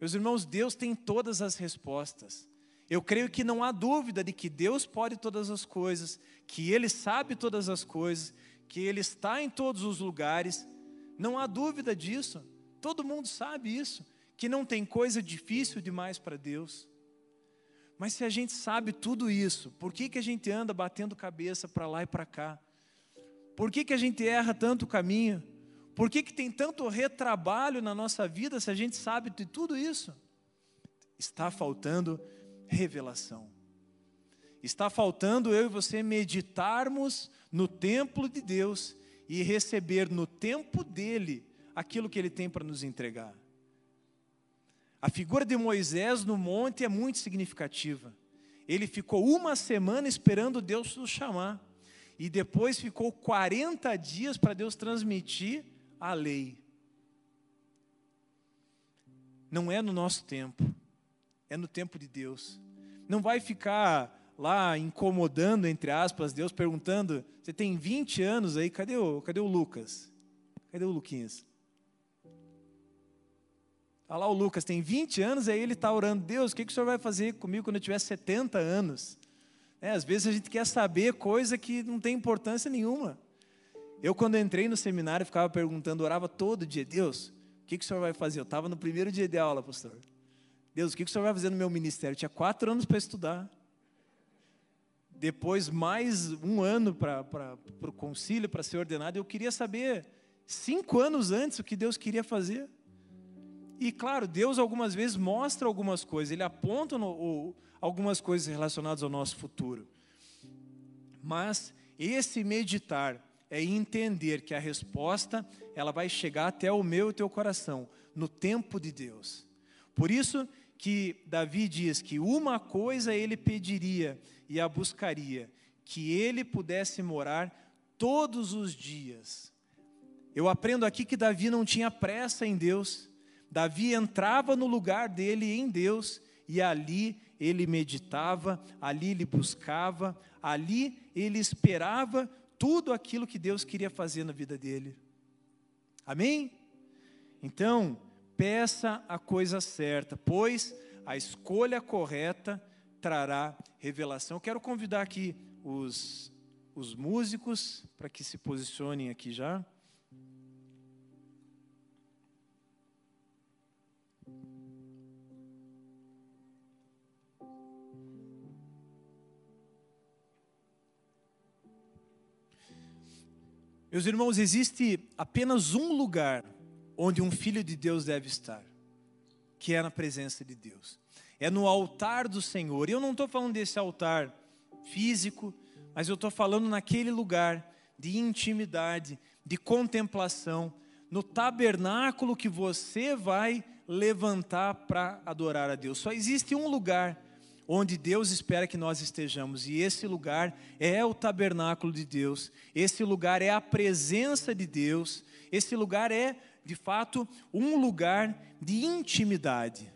Meus irmãos, Deus tem todas as respostas. Eu creio que não há dúvida de que Deus pode todas as coisas, que Ele sabe todas as coisas, que Ele está em todos os lugares. Não há dúvida disso. Todo mundo sabe isso, que não tem coisa difícil demais para Deus. Mas se a gente sabe tudo isso, por que, que a gente anda batendo cabeça para lá e para cá? Por que, que a gente erra tanto caminho? Por que, que tem tanto retrabalho na nossa vida se a gente sabe de tudo isso? Está faltando revelação. Está faltando eu e você meditarmos no templo de Deus e receber no tempo dele aquilo que ele tem para nos entregar. A figura de Moisés no monte é muito significativa. Ele ficou uma semana esperando Deus o chamar. E depois ficou 40 dias para Deus transmitir a lei. Não é no nosso tempo, é no tempo de Deus. Não vai ficar lá incomodando, entre aspas, Deus perguntando: você tem 20 anos aí, cadê o, cadê o Lucas? Cadê o Luquinhas? Olha lá o Lucas, tem 20 anos, aí ele está orando, Deus, o que, que o Senhor vai fazer comigo quando eu tiver 70 anos? É, às vezes a gente quer saber coisa que não tem importância nenhuma. Eu, quando entrei no seminário, ficava perguntando, orava todo dia, Deus, o que, que o Senhor vai fazer? Eu estava no primeiro dia de aula, pastor. Deus, o que, que o Senhor vai fazer no meu ministério? Eu tinha quatro anos para estudar. Depois, mais um ano para o concílio, para ser ordenado, eu queria saber, cinco anos antes, o que Deus queria fazer. E claro, Deus algumas vezes mostra algumas coisas, Ele aponta no, algumas coisas relacionadas ao nosso futuro. Mas esse meditar é entender que a resposta ela vai chegar até o meu e teu coração no tempo de Deus. Por isso que Davi diz que uma coisa ele pediria e a buscaria, que ele pudesse morar todos os dias. Eu aprendo aqui que Davi não tinha pressa em Deus. Davi entrava no lugar dele em Deus e ali ele meditava, ali ele buscava, ali ele esperava tudo aquilo que Deus queria fazer na vida dele. Amém? Então, peça a coisa certa, pois a escolha correta trará revelação. Eu quero convidar aqui os, os músicos para que se posicionem aqui já. Meus irmãos, existe apenas um lugar onde um filho de Deus deve estar, que é na presença de Deus. É no altar do Senhor. E eu não estou falando desse altar físico, mas eu estou falando naquele lugar de intimidade, de contemplação, no tabernáculo que você vai levantar para adorar a Deus. Só existe um lugar onde Deus espera que nós estejamos, e esse lugar é o tabernáculo de Deus, esse lugar é a presença de Deus, esse lugar é, de fato, um lugar de intimidade.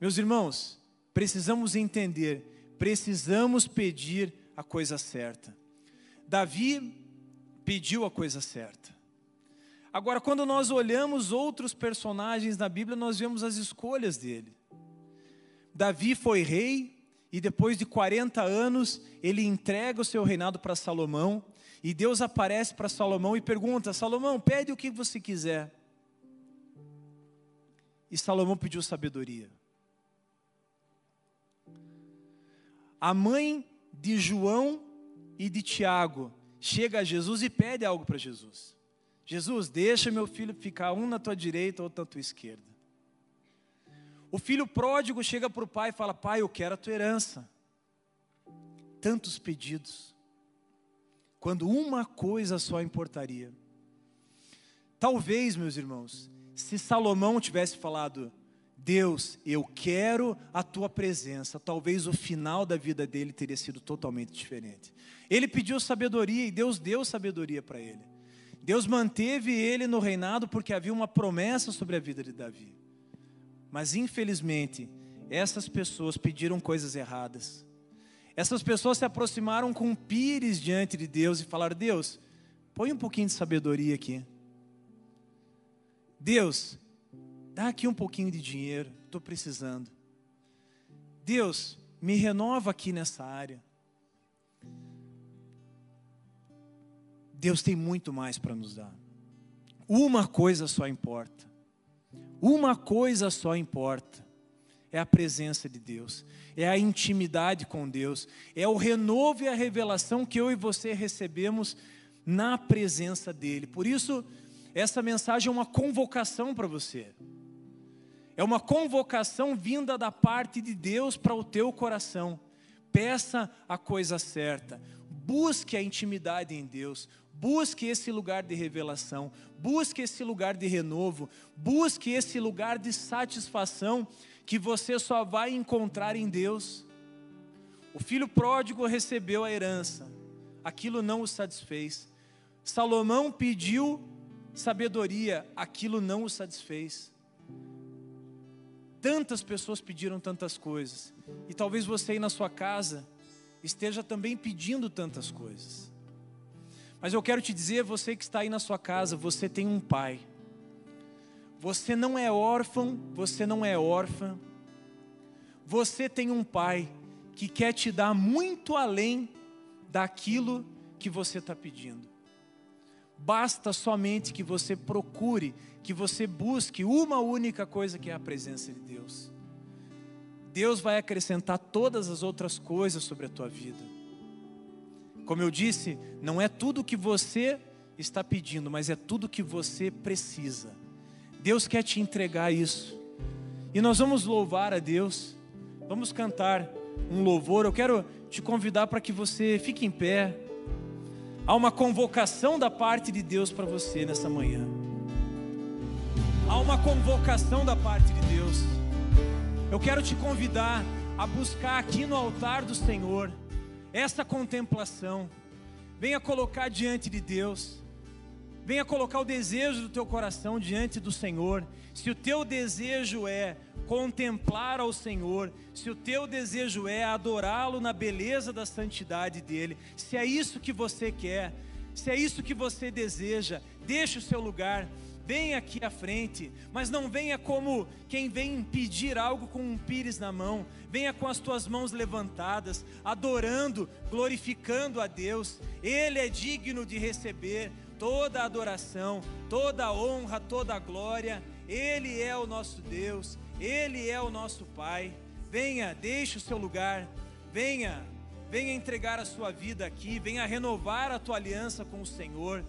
Meus irmãos, precisamos entender, precisamos pedir a coisa certa. Davi pediu a coisa certa. Agora, quando nós olhamos outros personagens na Bíblia, nós vemos as escolhas dele. Davi foi rei e depois de 40 anos ele entrega o seu reinado para Salomão e Deus aparece para Salomão e pergunta: Salomão, pede o que você quiser. E Salomão pediu sabedoria. A mãe de João e de Tiago chega a Jesus e pede algo para Jesus. Jesus, deixa meu filho ficar um na tua direita, outro na tua esquerda. O filho pródigo chega para o pai e fala: Pai, eu quero a tua herança. Tantos pedidos, quando uma coisa só importaria. Talvez, meus irmãos, se Salomão tivesse falado: Deus, eu quero a tua presença. Talvez o final da vida dele teria sido totalmente diferente. Ele pediu sabedoria e Deus deu sabedoria para ele. Deus manteve ele no reinado porque havia uma promessa sobre a vida de Davi. Mas infelizmente, essas pessoas pediram coisas erradas. Essas pessoas se aproximaram com pires diante de Deus e falaram: Deus, põe um pouquinho de sabedoria aqui. Deus, dá aqui um pouquinho de dinheiro, estou precisando. Deus, me renova aqui nessa área. Deus tem muito mais para nos dar. Uma coisa só importa. Uma coisa só importa. É a presença de Deus, é a intimidade com Deus, é o renovo e a revelação que eu e você recebemos na presença dEle. Por isso, essa mensagem é uma convocação para você. É uma convocação vinda da parte de Deus para o teu coração. Peça a coisa certa. Busque a intimidade em Deus. Busque esse lugar de revelação. Busque esse lugar de renovo. Busque esse lugar de satisfação que você só vai encontrar em Deus. O filho pródigo recebeu a herança. Aquilo não o satisfez. Salomão pediu sabedoria. Aquilo não o satisfez. Tantas pessoas pediram tantas coisas, e talvez você aí na sua casa esteja também pedindo tantas coisas. Mas eu quero te dizer, você que está aí na sua casa, você tem um pai. Você não é órfão, você não é órfã. Você tem um pai que quer te dar muito além daquilo que você está pedindo. Basta somente que você procure, que você busque uma única coisa que é a presença de Deus. Deus vai acrescentar todas as outras coisas sobre a tua vida. Como eu disse, não é tudo que você está pedindo, mas é tudo que você precisa. Deus quer te entregar isso. E nós vamos louvar a Deus. Vamos cantar um louvor. Eu quero te convidar para que você fique em pé. Há uma convocação da parte de Deus para você nessa manhã. Há uma convocação da parte de Deus. Eu quero te convidar a buscar aqui no altar do Senhor essa contemplação. Venha colocar diante de Deus. Venha colocar o desejo do teu coração diante do Senhor. Se o teu desejo é contemplar ao Senhor, se o teu desejo é adorá-lo na beleza da santidade dele, se é isso que você quer, se é isso que você deseja, deixe o seu lugar, venha aqui à frente, mas não venha como quem vem pedir algo com um pires na mão, venha com as tuas mãos levantadas, adorando, glorificando a Deus, Ele é digno de receber toda a adoração, toda a honra, toda a glória, Ele é o nosso Deus, ele é o nosso Pai. Venha, deixe o seu lugar. Venha, venha entregar a sua vida aqui. Venha renovar a tua aliança com o Senhor.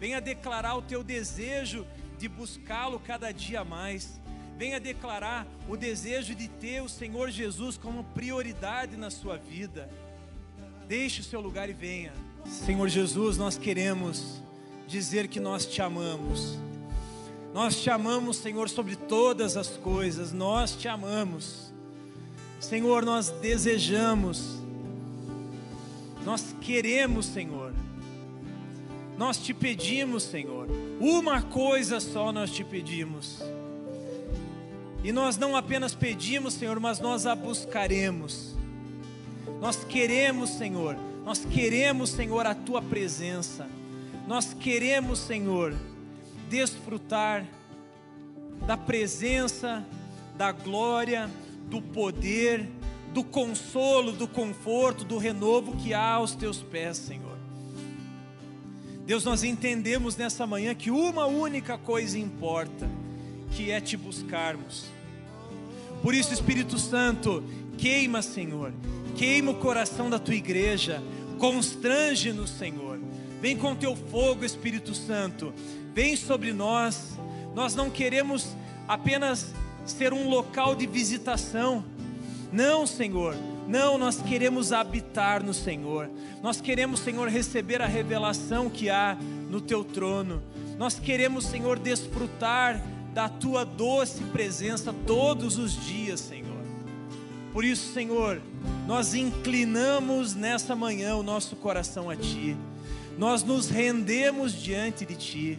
Venha declarar o teu desejo de buscá-lo cada dia mais. Venha declarar o desejo de ter o Senhor Jesus como prioridade na sua vida. Deixe o seu lugar e venha. Senhor Jesus, nós queremos dizer que nós te amamos. Nós te amamos, Senhor, sobre todas as coisas. Nós te amamos. Senhor, nós desejamos. Nós queremos, Senhor. Nós te pedimos, Senhor. Uma coisa só nós te pedimos. E nós não apenas pedimos, Senhor, mas nós a buscaremos. Nós queremos, Senhor. Nós queremos, Senhor, a tua presença. Nós queremos, Senhor, desfrutar da presença, da glória, do poder, do consolo, do conforto, do renovo que há aos teus pés, Senhor. Deus, nós entendemos nessa manhã que uma única coisa importa, que é te buscarmos. Por isso, Espírito Santo, queima, Senhor, queima o coração da tua igreja, constrange-nos, Senhor. Vem com teu fogo, Espírito Santo, vem sobre nós. Nós não queremos apenas ser um local de visitação. Não, Senhor. Não, nós queremos habitar no Senhor. Nós queremos, Senhor, receber a revelação que há no teu trono. Nós queremos, Senhor, desfrutar da tua doce presença todos os dias, Senhor. Por isso, Senhor, nós inclinamos nessa manhã o nosso coração a Ti, nós nos rendemos diante de Ti.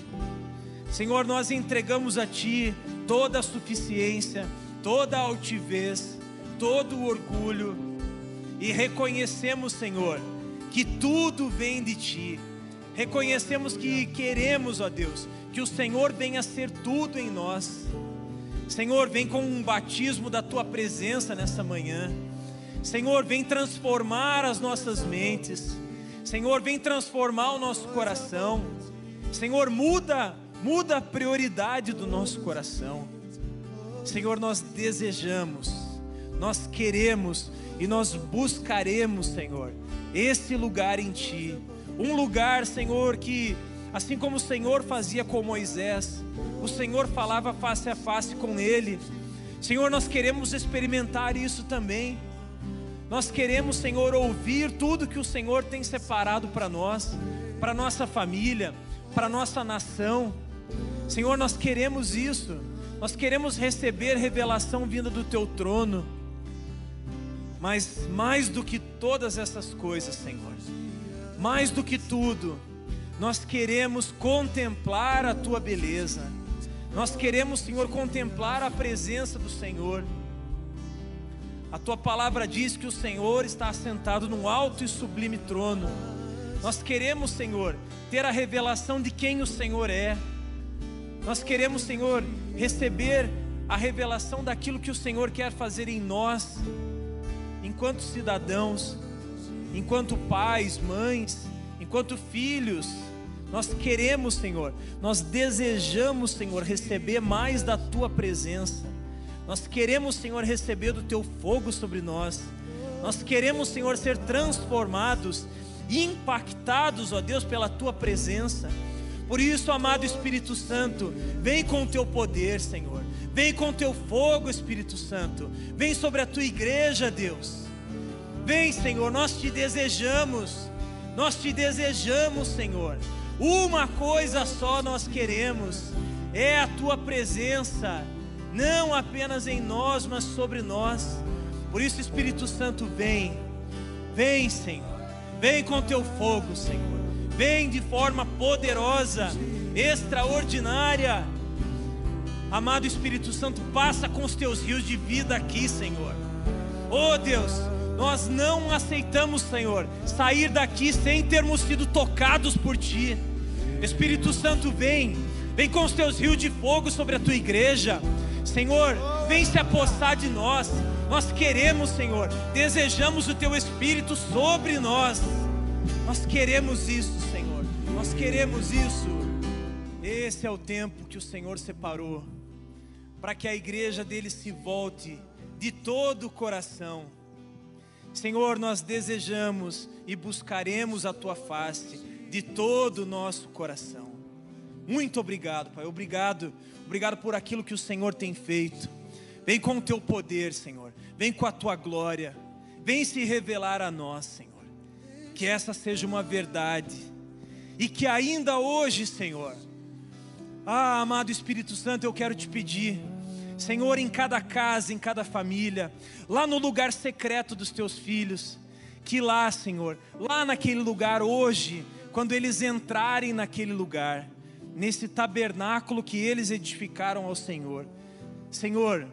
Senhor, nós entregamos a Ti toda a suficiência, toda a altivez, todo o orgulho e reconhecemos, Senhor, que tudo vem de Ti. Reconhecemos que queremos, ó Deus, que o Senhor venha ser tudo em nós. Senhor, vem com um batismo da tua presença nessa manhã. Senhor, vem transformar as nossas mentes. Senhor, vem transformar o nosso coração. Senhor, muda, muda a prioridade do nosso coração. Senhor, nós desejamos, nós queremos e nós buscaremos, Senhor, esse lugar em Ti. Um lugar, Senhor, que assim como o Senhor fazia com Moisés, o Senhor falava face a face com ele. Senhor, nós queremos experimentar isso também. Nós queremos, Senhor, ouvir tudo que o Senhor tem separado para nós, para nossa família, para nossa nação. Senhor, nós queremos isso. Nós queremos receber revelação vinda do teu trono. Mas mais do que todas essas coisas, Senhor, mais do que tudo, nós queremos contemplar a tua beleza. Nós queremos, Senhor, contemplar a presença do Senhor. A tua palavra diz que o Senhor está assentado num alto e sublime trono. Nós queremos, Senhor, ter a revelação de quem o Senhor é. Nós queremos, Senhor, receber a revelação daquilo que o Senhor quer fazer em nós, enquanto cidadãos, enquanto pais, mães, enquanto filhos nós queremos, Senhor, nós desejamos, Senhor, receber mais da tua presença. Nós queremos, Senhor, receber do teu fogo sobre nós. Nós queremos, Senhor, ser transformados, impactados, ó Deus, pela tua presença. Por isso, amado Espírito Santo, vem com o teu poder, Senhor. Vem com teu fogo, Espírito Santo. Vem sobre a tua igreja, Deus. Vem, Senhor, nós te desejamos. Nós te desejamos, Senhor. Uma coisa só nós queremos, é a tua presença, não apenas em nós, mas sobre nós. Por isso, Espírito Santo, vem, vem, Senhor, vem com teu fogo, Senhor, vem de forma poderosa, extraordinária. Amado Espírito Santo, passa com os teus rios de vida aqui, Senhor. Oh Deus, nós não aceitamos, Senhor, sair daqui sem termos sido tocados por Ti. Espírito Santo, vem, vem com os teus rios de fogo sobre a tua igreja. Senhor, vem se apossar de nós. Nós queremos, Senhor, desejamos o teu Espírito sobre nós. Nós queremos isso, Senhor. Nós queremos isso. Esse é o tempo que o Senhor separou para que a igreja dele se volte de todo o coração. Senhor, nós desejamos e buscaremos a tua face de todo o nosso coração. Muito obrigado, Pai. Obrigado, obrigado por aquilo que o Senhor tem feito. Vem com o teu poder, Senhor. Vem com a tua glória. Vem se revelar a nós, Senhor. Que essa seja uma verdade. E que ainda hoje, Senhor, ah, amado Espírito Santo, eu quero te pedir, Senhor, em cada casa, em cada família, lá no lugar secreto dos teus filhos, que lá, Senhor, lá naquele lugar hoje, quando eles entrarem naquele lugar, nesse tabernáculo que eles edificaram ao Senhor. Senhor,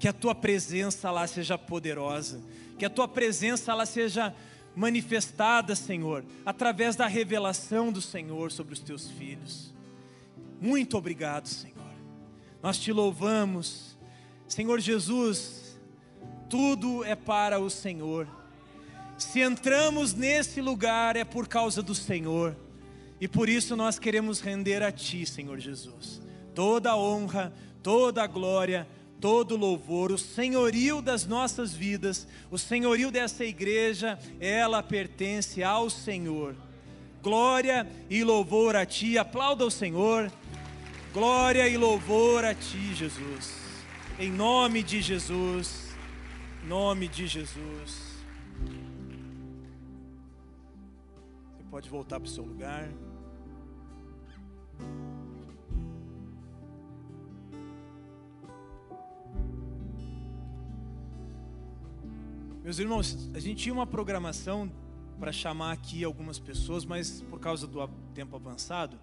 que a tua presença lá seja poderosa, que a tua presença lá seja manifestada, Senhor, através da revelação do Senhor sobre os teus filhos. Muito obrigado, Senhor. Nós te louvamos. Senhor Jesus, tudo é para o Senhor. Se entramos nesse lugar é por causa do Senhor. E por isso nós queremos render a Ti, Senhor Jesus, toda a honra, toda a glória, todo o louvor, o senhorio das nossas vidas, o senhorio dessa igreja, ela pertence ao Senhor. Glória e louvor a Ti, aplauda o Senhor. Glória e louvor a ti, Jesus. Em nome de Jesus. Em nome de Jesus. Você pode voltar para o seu lugar. Meus irmãos, a gente tinha uma programação para chamar aqui algumas pessoas, mas por causa do tempo avançado,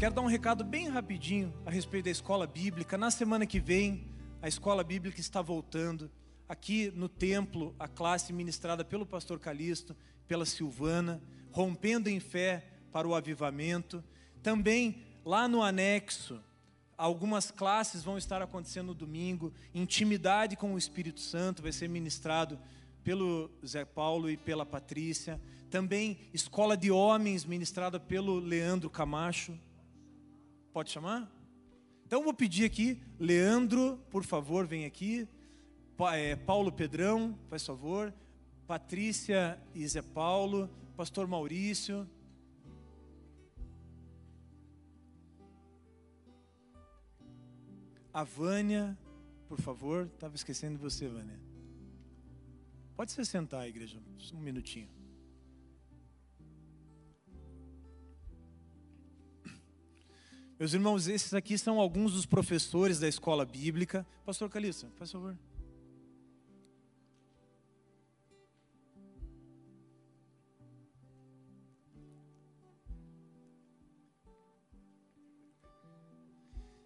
quero dar um recado bem rapidinho a respeito da escola bíblica. Na semana que vem, a escola bíblica está voltando. Aqui no templo, a classe ministrada pelo pastor Calixto, pela Silvana, rompendo em fé para o avivamento. Também lá no anexo, algumas classes vão estar acontecendo no domingo. Intimidade com o Espírito Santo vai ser ministrado pelo Zé Paulo e pela Patrícia. Também escola de homens ministrada pelo Leandro Camacho. Pode chamar? Então vou pedir aqui, Leandro, por favor, vem aqui. É, Paulo Pedrão, faz favor. Patrícia e Zé Paulo. Pastor Maurício. A Vânia, por favor. Estava esquecendo de você, Vânia. Pode se sentar, igreja, um minutinho. Meus irmãos, esses aqui são alguns dos professores da escola bíblica. Pastor Calista, por favor.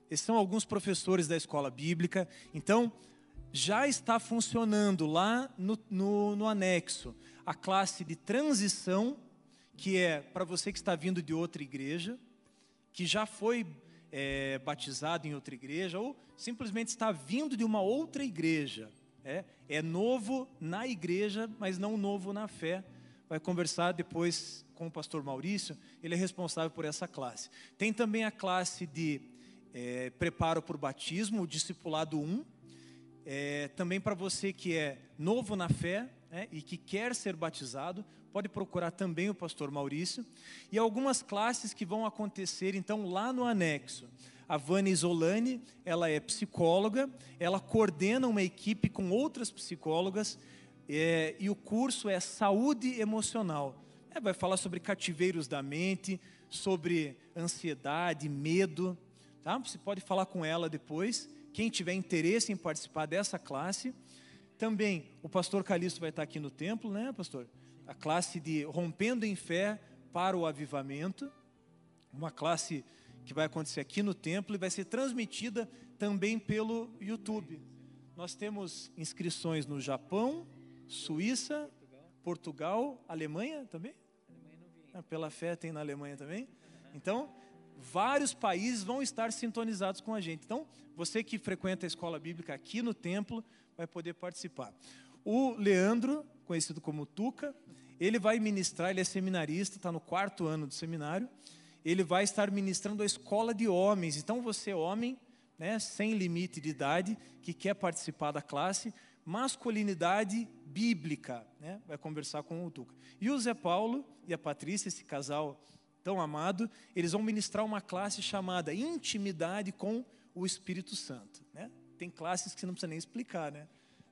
Esses são alguns professores da escola bíblica. Então, já está funcionando lá no, no, no anexo a classe de transição, que é para você que está vindo de outra igreja que já foi é, batizado em outra igreja ou simplesmente está vindo de uma outra igreja. É, é novo na igreja, mas não novo na fé. Vai conversar depois com o pastor Maurício, ele é responsável por essa classe. Tem também a classe de é, preparo o batismo, o discipulado 1. É, também para você que é novo na fé é, e que quer ser batizado, pode procurar também o pastor Maurício. E algumas classes que vão acontecer, então, lá no anexo. A Vânia Isolani, ela é psicóloga, ela coordena uma equipe com outras psicólogas, é, e o curso é Saúde Emocional. É, vai falar sobre cativeiros da mente, sobre ansiedade, medo. Tá? Você pode falar com ela depois. Quem tiver interesse em participar dessa classe. Também o pastor Calixto vai estar aqui no templo, né, pastor? A classe de Rompendo em Fé para o Avivamento, uma classe que vai acontecer aqui no templo e vai ser transmitida também pelo YouTube. Nós temos inscrições no Japão, Suíça, Portugal, Alemanha também? Ah, pela fé tem na Alemanha também. Então, vários países vão estar sintonizados com a gente. Então, você que frequenta a escola bíblica aqui no templo vai poder participar. O Leandro, conhecido como Tuca, ele vai ministrar, ele é seminarista, está no quarto ano do seminário, ele vai estar ministrando a escola de homens. Então, você, homem, né, sem limite de idade, que quer participar da classe, masculinidade bíblica, né, vai conversar com o Tuca. E o Zé Paulo e a Patrícia, esse casal tão amado, eles vão ministrar uma classe chamada Intimidade com o Espírito Santo. Né? Tem classes que você não precisa nem explicar, né?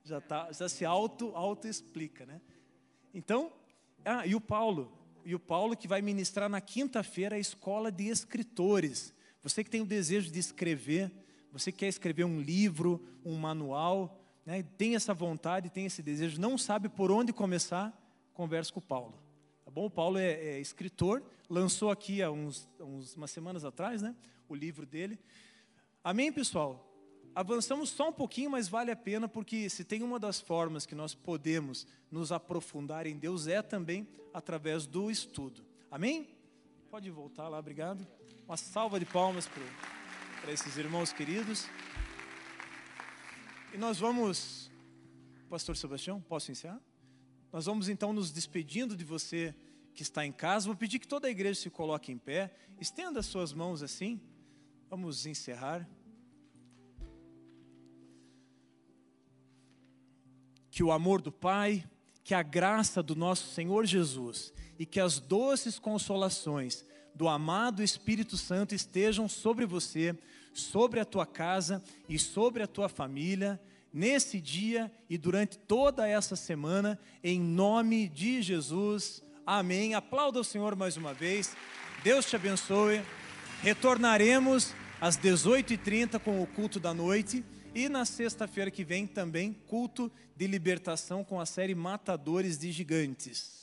já, tá, já se auto, auto explica, né? Então, ah, e o Paulo, e o Paulo que vai ministrar na quinta-feira a escola de escritores. Você que tem o desejo de escrever, você quer escrever um livro, um manual, né, tem essa vontade, tem esse desejo, não sabe por onde começar, converse com o Paulo. Tá bom? O Paulo é, é escritor, lançou aqui há uns, uns, umas semanas atrás, né, o livro dele. Amém, pessoal? Avançamos só um pouquinho, mas vale a pena, porque se tem uma das formas que nós podemos nos aprofundar em Deus é também através do estudo. Amém? Pode voltar lá, obrigado. Uma salva de palmas para esses irmãos queridos. E nós vamos, Pastor Sebastião, posso encerrar? Nós vamos então nos despedindo de você que está em casa. Vou pedir que toda a igreja se coloque em pé, estenda as suas mãos assim. Vamos encerrar. Que o amor do Pai, que a graça do nosso Senhor Jesus e que as doces consolações do amado Espírito Santo estejam sobre você, sobre a tua casa e sobre a tua família, nesse dia e durante toda essa semana, em nome de Jesus. Amém. Aplauda o Senhor mais uma vez. Deus te abençoe. Retornaremos às 18h30 com o culto da noite E na sexta-feira que vem também culto de libertação com a série Matadores de Gigantes.